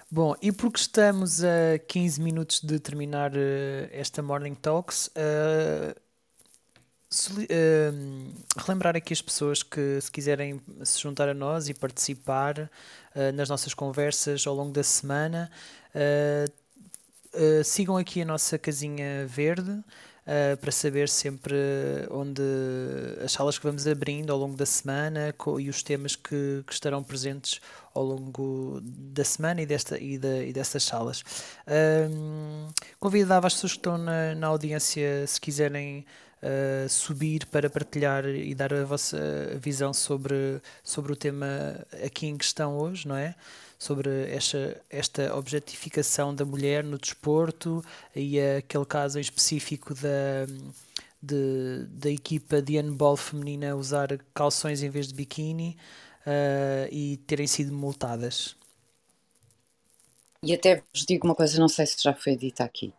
Bom, e porque estamos a 15 minutos de terminar uh, esta Morning Talks, uh, uh, relembrar aqui as pessoas que, se quiserem se juntar a nós e participar nas nossas conversas ao longo da semana, sigam aqui a nossa casinha verde uh, para saber sempre onde as salas que vamos abrindo ao longo da semana e os temas que, que estarão presentes ao longo da semana e, desta, e, da, e dessas salas. Um, convidava as pessoas que estão na, na audiência, se quiserem uh, subir para partilhar e dar a vossa visão sobre, sobre o tema aqui em questão hoje, não é? Sobre esta, esta objetificação da mulher no desporto e aquele caso em específico da, de, da equipa de handball feminina usar calções em vez de biquíni uh, e terem sido multadas. E até vos digo uma coisa, não sei se já foi dita aqui.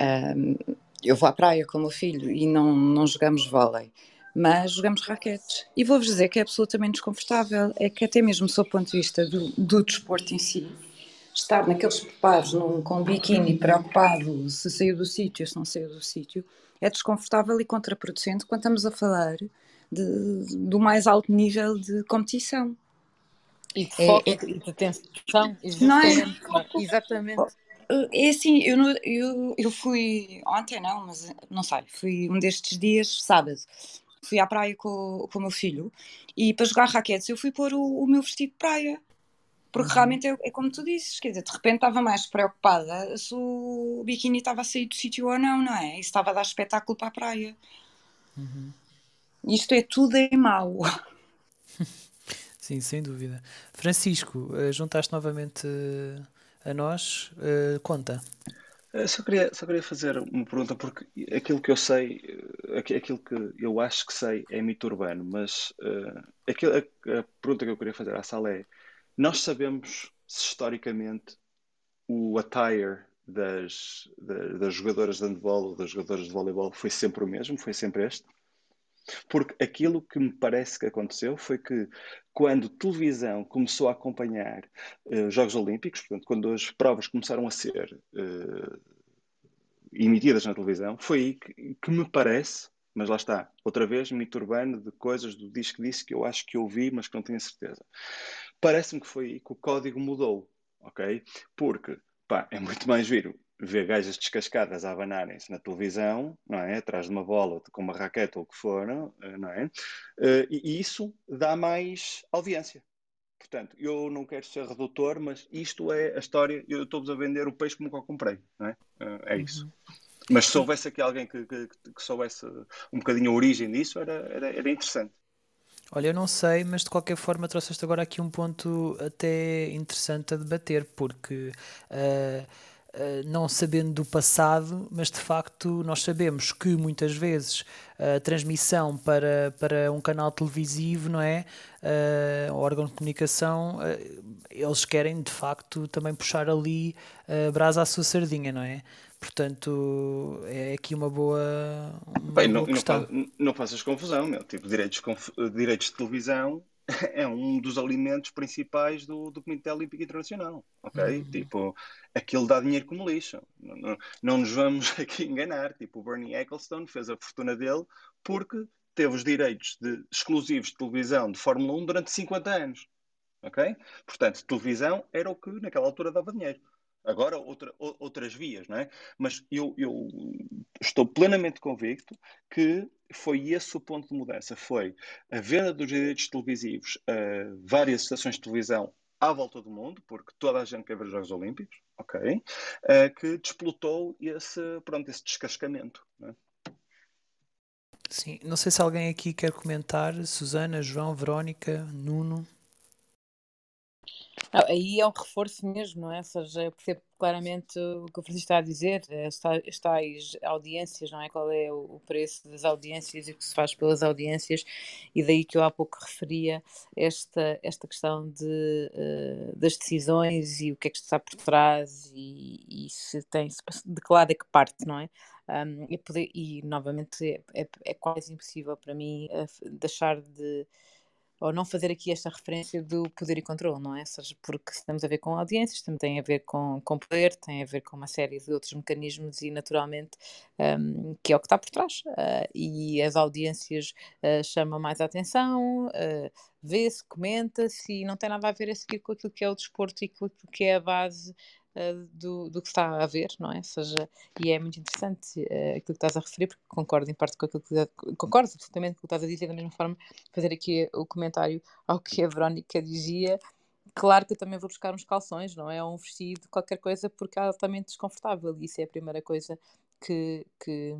Um, eu vou à praia com o meu filho e não, não jogamos vôlei, mas jogamos raquetes. E vou-vos dizer que é absolutamente desconfortável. É que até mesmo sob o ponto de vista do, do desporto em si, estar naqueles preparos num, com um biquíni preocupado se saiu do sítio, se não saiu do sítio, é desconfortável e contraproducente quando estamos a falar de, do mais alto nível de competição. E de é, foco é, e de atenção. Não é? Exatamente. É assim, eu, eu, eu fui ontem, não, mas não sei, fui um destes dias, sábado, fui à praia com, com o meu filho e para jogar raquetes eu fui pôr o, o meu vestido de praia. Porque uhum. realmente é, é, como tu dizes, quer dizer, de repente estava mais preocupada se o biquíni estava a sair do sítio ou não, não é? E estava a dar espetáculo para a praia. Uhum. Isto é tudo em mau. Sim, sem dúvida. Francisco, eh, juntaste novamente eh, a nós, uh, conta. Só queria, só queria fazer uma pergunta, porque aquilo que eu sei, aquilo que eu acho que sei é mito urbano, mas uh, aquilo, a, a, pergunta que eu queria fazer à sala é: nós sabemos se historicamente o attire das, das, das jogadoras de handball ou das jogadoras de voleibol foi sempre o mesmo? Foi sempre este? Porque aquilo que me parece que aconteceu foi que quando televisão começou a acompanhar uh, os Jogos Olímpicos, portanto, quando as provas começaram a ser uh, emitidas na televisão, foi aí que, que, me parece, mas lá está, outra vez, mito urbano de coisas do disco disse que eu acho que ouvi, mas que não tenho certeza. Parece-me que foi aí que o código mudou, ok? Porque, pá, é muito mais giro ver gajas descascadas a abanarem-se na televisão, não é? Atrás de uma bola, com uma raquete ou o que for, eh, não é? Eh, e isso dá mais audiência. Portanto, eu não quero ser redutor, mas isto é a história. Eu estou-vos a vender o peixe como eu comprei, não é? Eh, é isso. Uhum. Mas se houvesse aqui alguém que, que, que, soubesse um bocadinho a origem disso, era, era, era interessante. Olha, eu não sei, mas de qualquer forma trouxeste agora aqui um ponto até interessante a debater, porque uh, não sabendo do passado, mas de facto nós sabemos que muitas vezes a transmissão para, para um canal televisivo, não é? Uh, órgão de comunicação, eles querem de facto também puxar ali a uh, brasa à sua sardinha, não é? Portanto, é aqui uma boa, uma Bem, boa não. Não, não faças confusão, meu. Tipo, direitos, direitos de televisão é um dos alimentos principais do, do Comitê Olímpico Internacional, ok? Uhum. Tipo, aquilo dá dinheiro como lixo. Não, não, não, nos vamos aqui enganar. Tipo, o Bernie Ecclestone fez a fortuna dele porque teve os direitos de, exclusivos de televisão de Fórmula 1 durante 50 anos, ok? Portanto, televisão era o que naquela altura dava dinheiro. Agora outra, outras vias, não é? Mas eu, eu estou plenamente convicto que foi esse o ponto de mudança. Foi a venda dos direitos televisivos a várias estações de televisão à volta do mundo, porque toda a gente quer ver os Jogos Olímpicos, ok? Que desplotou esse, pronto, esse descascamento. Não é? Sim, não sei se alguém aqui quer comentar, Susana, João, Verónica, Nuno. Aí é um reforço mesmo, não é? Ou seja, eu percebo claramente o que o Francisco está a dizer, as tais audiências, não é? Qual é o preço das audiências e o que se faz pelas audiências, e daí que eu há pouco referia esta, esta questão de, uh, das decisões e o que é que está por trás e, e se tem, de que lado é que parte, não é? Um, e, poder, e novamente é, é, é quase impossível para mim uh, deixar de ou não fazer aqui esta referência do poder e controle, não é? seja, porque estamos a ver com audiências, também tem a ver com, com poder, tem a ver com uma série de outros mecanismos e, naturalmente, um, que é o que está por trás. Uh, e as audiências uh, chamam mais a atenção, uh, vê-se, comenta-se e não tem nada a ver a seguir com aquilo que é o desporto e com aquilo que é a base do, do que está a ver, não é? Ou seja, e é muito interessante uh, aquilo que estás a referir, porque concordo em parte com aquilo que concordo absolutamente com o que estás a dizer, da mesma forma, fazer aqui o comentário ao que a Verónica dizia. Claro que eu também vou buscar uns calções, não é? Um vestido, qualquer coisa, porque é altamente desconfortável. E isso é a primeira coisa que, que,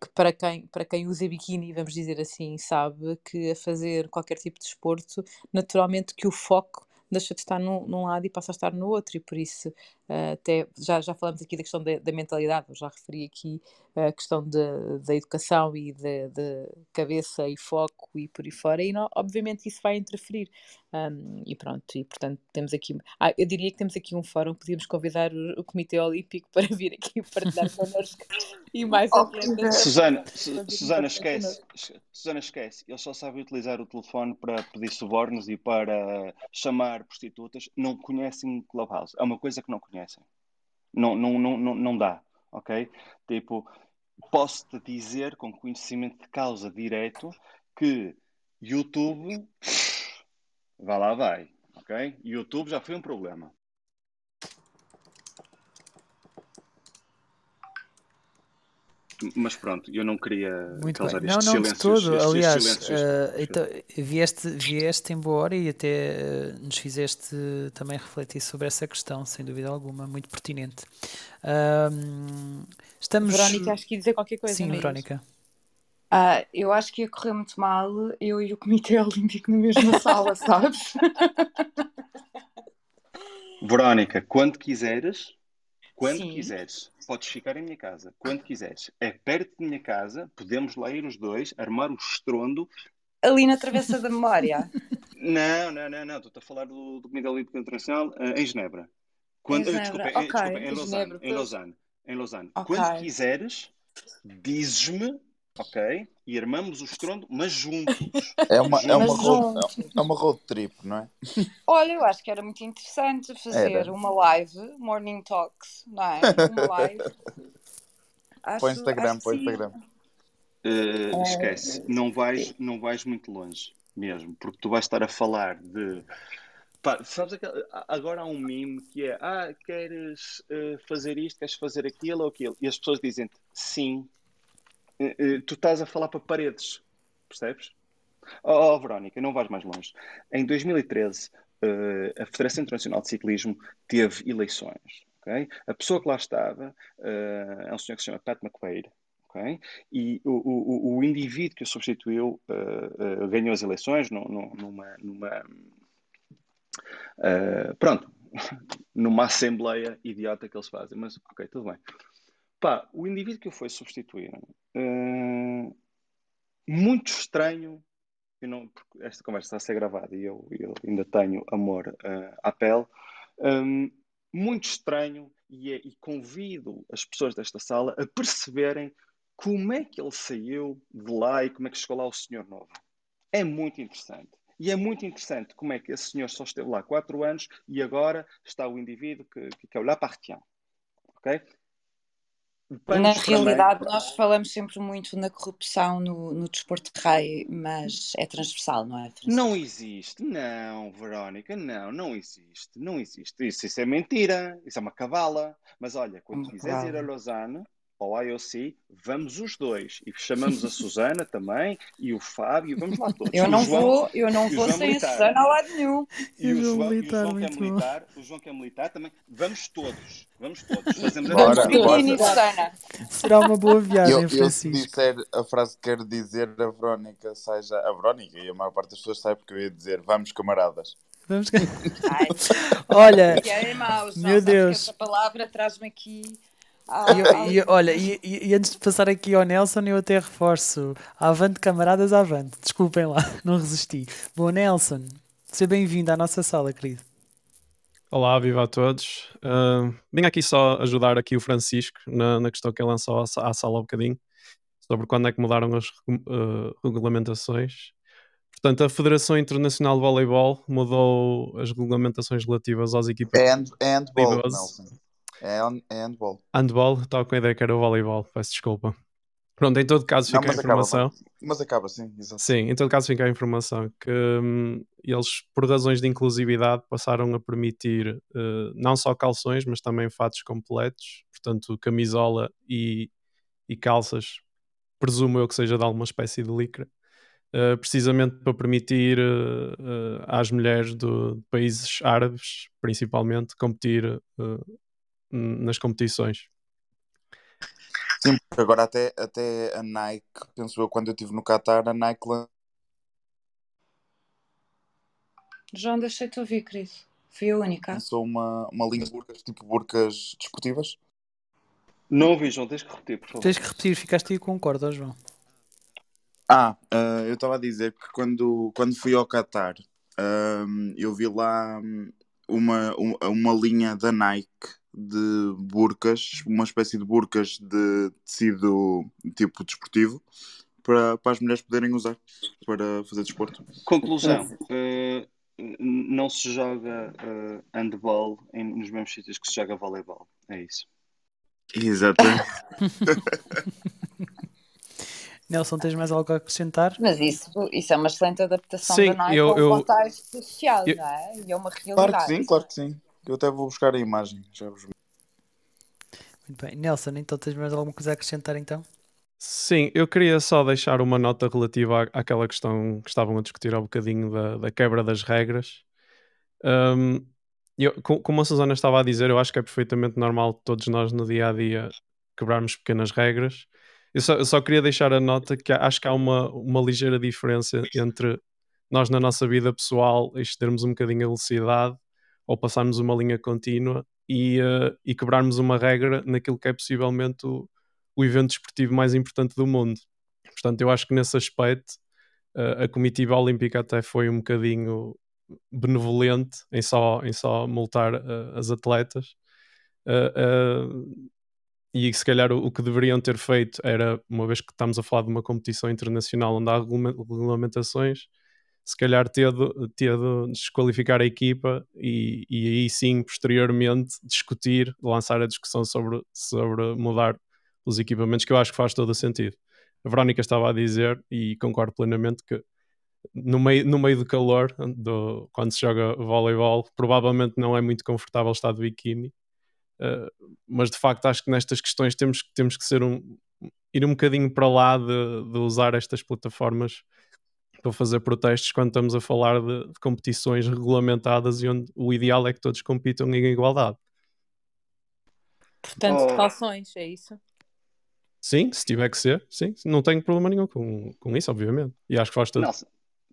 que para quem, para quem usa biquíni, vamos dizer assim, sabe que a fazer qualquer tipo de desporto, naturalmente que o foco deixa de estar num, num lado e passa a estar no outro, e por isso até já, já falamos aqui da questão da, da mentalidade, eu já referi aqui a questão de, da educação e de, de, cabeça e foco e por aí fora, e não, obviamente isso vai interferir. Um, e pronto, e portanto temos aqui. Ah, eu diria que temos aqui um fórum, podíamos convidar o, o Comitê Olímpico para vir aqui partilhar connosco e mais Oh. Susana, Susana, esquece. Susana, esquece. Ele só sabe utilizar o telefone para pedir subornos e para chamar prostitutas. Não conhecem Clubhouse. É uma coisa que não conhecem. Não, não, não, não, não dá, ok? Tipo, posso-te dizer com conhecimento de causa direto que YouTube, vá lá vai, ok? YouTube já foi um problema. Mas pronto, eu não queria Muito causar bem. Não, estes não, de silêncios, todo. estes, estes Aliás, silêncios. eh, então, vieste, vieste em boa hora e até eh, nos fizeste também refletir sobre essa questão, sem dúvida alguma, muito pertinente. Ahm, estamos. Verónica, acho que ia dizer qualquer coisa, Sim, não é? Verónica. Ah, eu acho que ia correr muito mal eu e o Comitê Olímpico na mesma sala, sabes? Verónica, quando quiseres, quando Sim. quiseres, podes ficar em minha casa. Quando quiseres, é perto de minha casa, podemos lá ir os dois, armar o estrondo. Ali na Travessa da Memória. Não, não, não, não. Estou a falar do, do Comitê Olímpico Internacional eh, em Genebra. Quando, Em eh, Genebra, desculpa, em, ok, desculpa, em Lausanne. Em. Lausanne. Em Lausanne. Ok. Quando quiseres, dizes-me, ok? E armamos o estrondo, mas juntos. É uma, é, uma road, é uma road trip, não é? Olha, eu acho que era muito interessante fazer Era. uma live, Morning Talks, não é? Uma live. Acho, o Instagram, sim. Instagram. É. esquece, não vais, não vais muito longe mesmo, porque tu vais estar a falar de. Pá, sabes aquela- a- agora há um meme que é: Ah, queres eh, fazer isto, queres fazer aquilo ou aquilo? E as pessoas dizem sim. Eh, eh, tu estás a falar para paredes, percebes? Oh, oh, Verónica, não vais mais longe. Em 2013, eh, a Federação Internacional de Ciclismo teve eleições. ok? A pessoa que lá estava eh, é um senhor que se chama Pat McQuaid. ok? E o, o, o- indivíduo que o substituiu eh, ganhou as eleições nu- nu- numa, numa, pronto, numa assembleia idiota que eles fazem. Mas, ok, tudo bem. Pá, o indivíduo que o foi substituir, eh, muito estranho, eu não, porque esta conversa está a ser gravada e eu, eu ainda tenho amor eh, à pele, hum, muito estranho e, é- e convido as pessoas desta sala a perceberem como é que ele saiu de lá e como é que chegou lá o senhor novo. É muito interessante. E é muito interessante como é que esse senhor só esteve lá quatro anos e agora está o indivíduo que, que, é o Lapartien. Ok? Na para realidade, nós falamos sempre muito na corrupção no, no desporto de raio, mas é transversal, não é? Francisco? Não existe, não, Verónica, não, não existe, não existe. Isso, isso é mentira, isso é uma cavala. Mas olha, quando Uma quiseres ir a. Lausanne, ao IOC, vamos os dois. E chamamos a Susana também e o Fábio, vamos lá todos. Eu não João, vou, eu não vou sem a Militar. Susana ao lado nenhum. E E o o João e o Militar, João que é muito bom. militar, o João que é militar também. Vamos todos, vamos todos. Fazemos Bora, bora. biquíni, Susana. Será uma boa viagem, Eu, eu se Francisco. disser a frase que quero dizer, a Verónica seja a Verónica, e a maior parte das pessoas sabe porque eu ia dizer vamos camaradas. Vamos... Olha, que é mau, João. meu Deus. essa palavra traz-me aqui E, ao e eu- olha, e, e- e antes de passar aqui ao Nelson, eu até reforço. Avante, camaradas, avante. Desculpem lá, não resisti. Bom, Nelson, seja bem-vindo à nossa sala, querido. Olá, viva a todos. Ah, vim aqui só ajudar aqui o Francisco na, na questão que ele lançou à, à sala há um bocadinho, sobre quando é que mudaram as ah, regulamentações. Portanto, a Federação Internacional de Voleibol mudou as regulamentações relativas às equipas É, handball, 12. Nelson. É, é handball. Handball, estava com a ideia que era o voleibol, peço desculpa. Pronto, em todo caso Não, fica a mas acaba, informação. mas acaba sim, exato. Sim, em todo caso fica a informação que hum, eles, por razões de inclusividade, passaram a permitir eh, não só calções, mas também fatos completos, portanto, camisola e, e calças, presumo eu que seja de alguma espécie de licra, eh, precisamente para permitir eh, às mulheres do- de países árabes, principalmente, competir nas competições. Sim, porque agora até, até a Nike, penso eu, quando eu estive no Qatar, a Nike João, deixei-te ouvir, querido. Fui a única. lançou uma, uma linha de burcas, tipo burcas desportivas. Não ouvi, João, tens que repetir, por favor. Tens que repetir, ficaste aí com um ó, João. Ah, ah, eu estava a dizer que quando, quando fui ao Qatar, ahm, eu vi lá uma, um- uma linha da Nike de burcas, uma espécie de burcas de tecido tipo desportivo, para, para as mulheres poderem usar para fazer desporto. Conclusão: n- não se joga eh, handball em- nos mesmos sítios que se joga voleibol. É isso. Exatamente. Nelson, tens mais algo a acrescentar? Mas isso, isso é uma excelente adaptação Sim, da Nike eu- ao eu- contexto social, eu- não é? E é uma Claro que realidade. sim, claro que sim. Eu até vou buscar a imagem. Já vos... Muito bem. Nelson, então tens mais alguma coisa a acrescentar então? Sim, eu queria só deixar uma nota relativa à- àquela questão que estavam a discutir há bocadinho da, da quebra das regras. Hum, eu- co- como a Susana estava a dizer, eu acho que é perfeitamente normal todos nós no dia a dia quebrarmos pequenas regras. Eu só, eu só queria deixar a nota que acho que há uma, uma ligeira diferença entre nós na nossa vida pessoal excedermos um bocadinho a velocidade ou passarmos uma linha contínua e, eh, e quebrarmos uma regra naquilo que é possivelmente o, o evento desportivo mais importante do mundo. Portanto, eu acho que nesse aspecto eh, a comitiva olímpica até foi um bocadinho benevolente em só, em só multar eh, as atletas. E se calhar o, o que deveriam ter feito era, uma vez que estamos a falar de uma competição internacional onde há regula- regulamentações, se calhar ter de, desqualificar a equipa e, e aí sim, posteriormente, discutir, lançar a discussão sobre, sobre mudar os equipamentos, que eu acho que faz todo o sentido. A Verónica estava a dizer, e concordo plenamente, que no meio, no meio do calor, do, quando se joga voleibol, provavelmente não é muito confortável estar de biquíni. Uh, mas de facto acho que nestas questões temos, temos que ser um, ir um bocadinho para lá de, de usar estas plataformas para fazer protestos quando estamos a falar de, de competições regulamentadas e onde o ideal é que todos compitam em igualdade. Portanto, Oh. calções, é isso? Sim, se tiver que ser, sim, não tenho problema nenhum com, com isso, obviamente. E acho que faz todo. Nelson,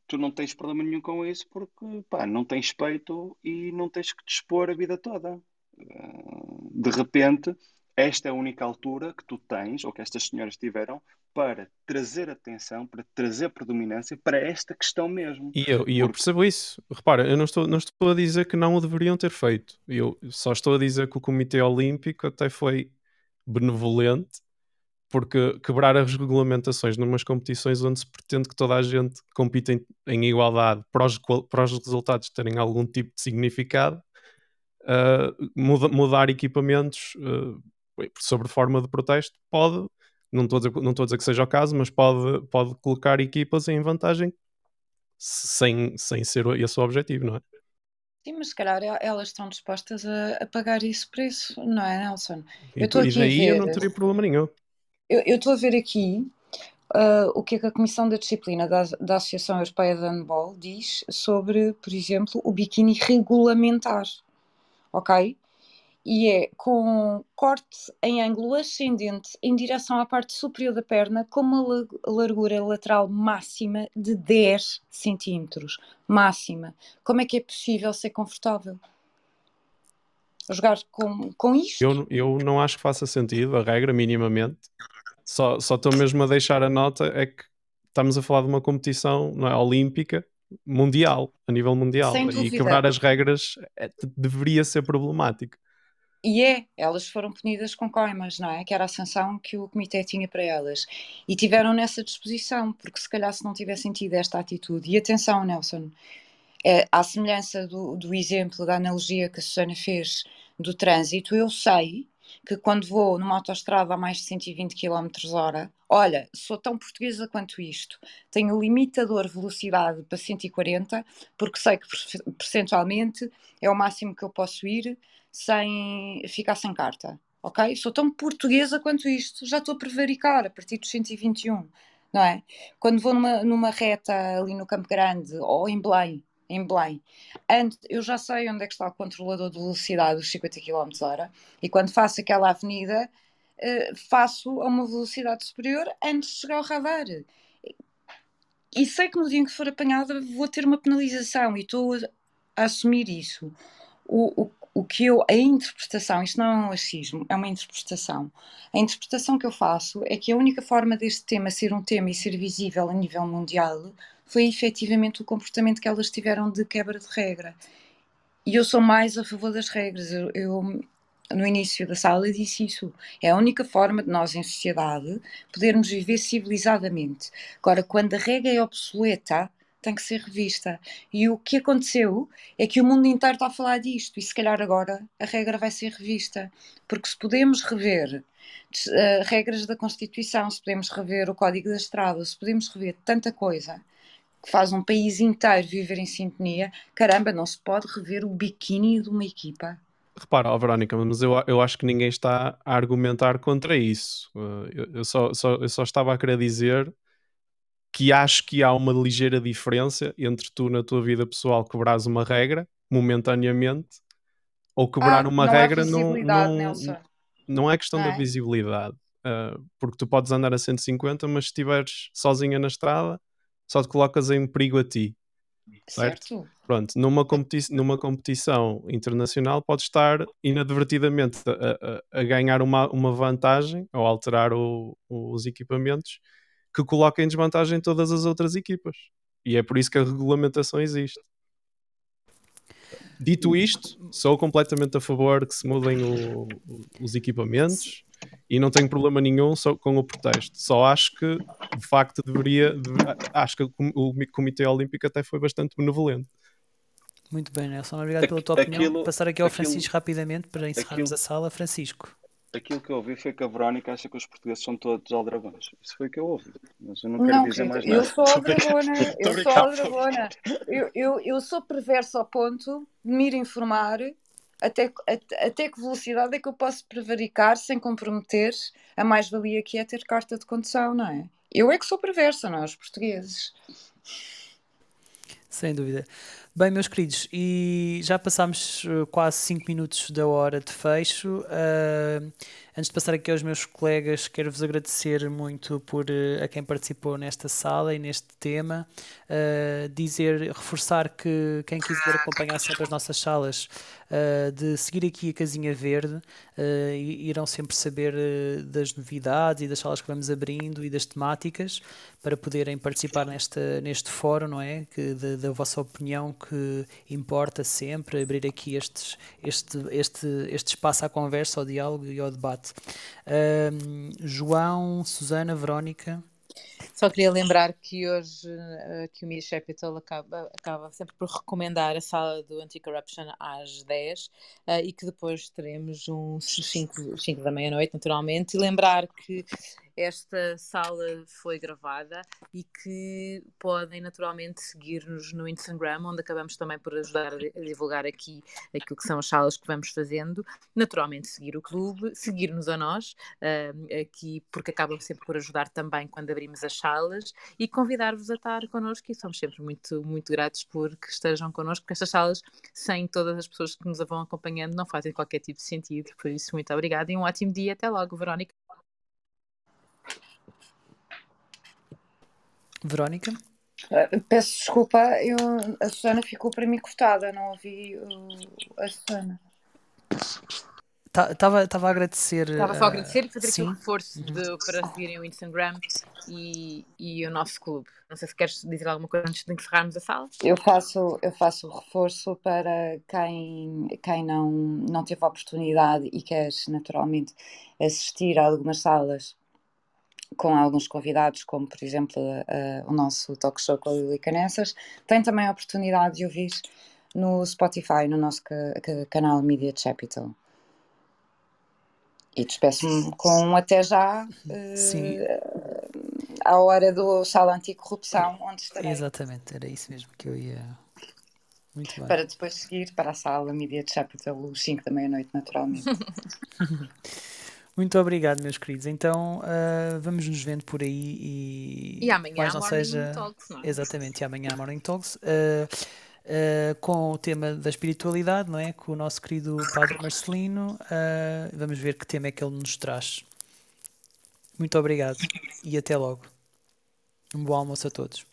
tu não tens problema nenhum com isso porque pá, não tens peito e não tens que te expor a vida toda. Uh, De repente, esta é a única altura que tu tens, ou que estas senhoras tiveram, para trazer atenção, para trazer predominância para esta questão mesmo. E eu, e eu Porque- percebo isso. Repara, eu não estou, não estou a dizer que não o deveriam ter feito. Eu só estou a dizer que o Comitê Olímpico até foi benevolente, porque quebrar as regulamentações numas competições onde se pretende que toda a gente compita em, em igualdade para os, para os resultados terem algum tipo de significado, ah, muda- mudar equipamentos ah, sobre forma de protesto pode, não estou a dizer, não estou a dizer que seja o caso, mas pode, pode colocar equipas em vantagem sem, sem ser esse o objetivo, não é? Sim, mas se calhar el- elas estão dispostas a, a pagar esse preço, não é, Nelson? E, Eu estou aqui a daí eu ver. não teria problema nenhum. Eu eu estou a ver aqui ah, o que é que a Comissão da Disciplina da, da Associação Europeia de Handball diz sobre, por exemplo, o biquíni regulamentar, ok? E é com corte em ângulo ascendente em direção à parte superior da perna, com uma la- largura lateral máxima de 10 centímetros. Máxima. Como é que é possível ser confortável? Jogar com, com isto? Eu, eu não acho que faça sentido a regra, minimamente. Só só estou mesmo a deixar a nota é que estamos a falar de uma competição não é, olímpica mundial, a nível mundial. E quebrar as regras é- deveria ser problemático. E é, elas foram punidas com coimas, não é? Que era a sanção que o comitê tinha para elas. E tiveram nessa disposição, porque se calhar se não tivessem tido esta atitude. E atenção, Nelson, é, à semelhança do, do exemplo, da analogia que a Susana fez do trânsito, eu sei que quando vou numa autoestrada a mais de 120 km hora, olha, sou tão portuguesa quanto isto, tenho limitador velocidade para 140, porque sei que perce- percentualmente é o máximo que eu posso ir sem ficar sem carta, ok? Sou tão portuguesa quanto isto, já estou a prevaricar a partir dos 121, não é? Quando vou numa, numa reta ali no Campo Grande ou em Belém, em Belém, antes, eu já sei onde é que está o controlador de velocidade dos 50 km hora e quando faço aquela avenida uh, faço a uma velocidade superior antes de chegar ao radar. E sei que no dia em que for apanhada vou ter uma penalização e estou a, a assumir isso. O, o, o que eu, a interpretação, isto não é um achismo, é uma interpretação. A interpretação que eu faço é que a única forma deste tema ser um tema e ser visível a nível mundial foi efetivamente o comportamento que elas tiveram de quebra de regra. E eu sou mais a favor das regras. Eu, eu no início da sala disse isso. É a única forma de nós, em sociedade, podermos viver civilizadamente. Agora, quando a regra é obsoleta, tem que ser revista. E o que aconteceu é que o mundo inteiro está a falar disto, e se calhar agora a regra vai ser revista. Porque se podemos rever uh, regras da Constituição, se podemos rever o Código da Estrada, se podemos rever tanta coisa que faz um país inteiro viver em sintonia, caramba, não se pode rever o biquíni de uma equipa. Repara, oh, Verónica, mas eu, eu acho que ninguém está a argumentar contra isso. Uh, eu, eu, só, só, eu só estava a querer dizer que acho que há uma ligeira diferença entre tu, na tua vida pessoal, quebrares uma regra momentaneamente ou quebrar ah, uma não regra é não, não, não é questão não da é? visibilidade. Uh, porque tu podes andar a 150, mas se estiveres sozinha na estrada, só te colocas em perigo a ti. Certo? Certo. Pronto, numa, competi numa competição internacional pode estar inadvertidamente a, a, a ganhar uma, uma vantagem ou alterar o, os equipamentos que coloca em desvantagem todas as outras equipas. E é por isso que a regulamentação existe. Dito isto, sou completamente a favor que se mudem o- os equipamentos e não tenho problema nenhum só com o protesto. Só acho que, de facto, deveria. deve- acho que o Com- o Comitê Olímpico até foi bastante benevolente. Muito bem, Nelson. Obrigado pela tua opinião. aquilo- Passar aqui ao aquilo- Francisco rapidamente para encerrarmos aquilo- a sala. Francisco. Aquilo que eu ouvi foi que a Verónica acha que os portugueses são todos aldrabões. Isso foi o que eu ouvi. Mas eu não quero Não, dizer querido, mais eu nada. sou a brincar. aldrabona, eu sou aldrabona. Eu, eu, eu sou perverso ao ponto de me ir informar até, até, até que velocidade é que eu posso prevaricar sem comprometer a mais-valia que é ter carta de condução, não é? Eu é que sou perversa, não é? Os portugueses. Sem dúvida. Bem, meus queridos, e já passámos eh, quase 5 minutos da hora de fecho. Ah, antes de passar aqui aos meus colegas, quero-vos agradecer muito por eh, a quem participou nesta sala e neste tema. Ah, dizer, reforçar que quem quiser acompanhar sempre as nossas salas, de seguir aqui a casinha verde, irão sempre saber das novidades e das salas que vamos abrindo e das temáticas para poderem participar nesta, neste fórum, não é? Que, da, da vossa opinião que importa sempre, abrir aqui estes, este, este, este espaço à conversa, ao diálogo e ao debate. Ahm, João, Susana, Verónica. Só queria lembrar que hoje eh, que o Media Capital acaba, acaba sempre por recomendar a sala do Anti-Corruption às 10 eh, e que depois teremos um 5, 5 da meia-noite, naturalmente. E lembrar que esta sala foi gravada e que podem naturalmente seguir-nos no Instagram, onde acabamos também por ajudar a divulgar aqui aquilo que são as salas que vamos fazendo. Naturalmente, seguir o clube, seguir-nos a nós, aqui, porque acabam sempre por ajudar também quando abrimos as salas e convidar-vos a estar connosco e somos sempre muito, muito gratos por que estejam connosco, porque estas salas, sem todas as pessoas que nos vão acompanhando, não fazem qualquer tipo de sentido. Por isso, muito obrigada e um ótimo dia. Até logo, Verónica. Verónica? Ah, Peço desculpa, eu, a Susana ficou para mim cortada, não ouvi o- a Susana. Estava a agradecer. Estava só a ah, agradecer e fazer aqui o reforço de- para seguirem o Instagram e, e o nosso clube. Não sei se queres dizer alguma coisa antes de encerrarmos a sala. Eu faço, eu faço o reforço para quem, quem não, não teve a oportunidade e quer naturalmente assistir a algumas salas com alguns convidados, como por exemplo eh, o nosso talk show com a Lili Canessas, tem também a oportunidade de ouvir no Spotify, no nosso ca- ca- canal Media Capital. E despeço-me com um até já, Sim. à hora do Sala Anticorrupção, onde estarei, Exatamente, era isso mesmo que eu ia. Muito bem. para depois seguir para a sala Media Capital, os 5 da meia-noite, naturalmente. Muito obrigado, meus queridos. Então uh, vamos nos vendo por aí e. E amanhã mais não seja... Talks, não é? Exatamente, e amanhã a Morning Talks. Uh, Uh, com o tema da espiritualidade, não é? Com o nosso querido Padre Marcelino. Uh, vamos ver que tema é que ele nos traz. Muito obrigado e até logo. Um bom almoço a todos.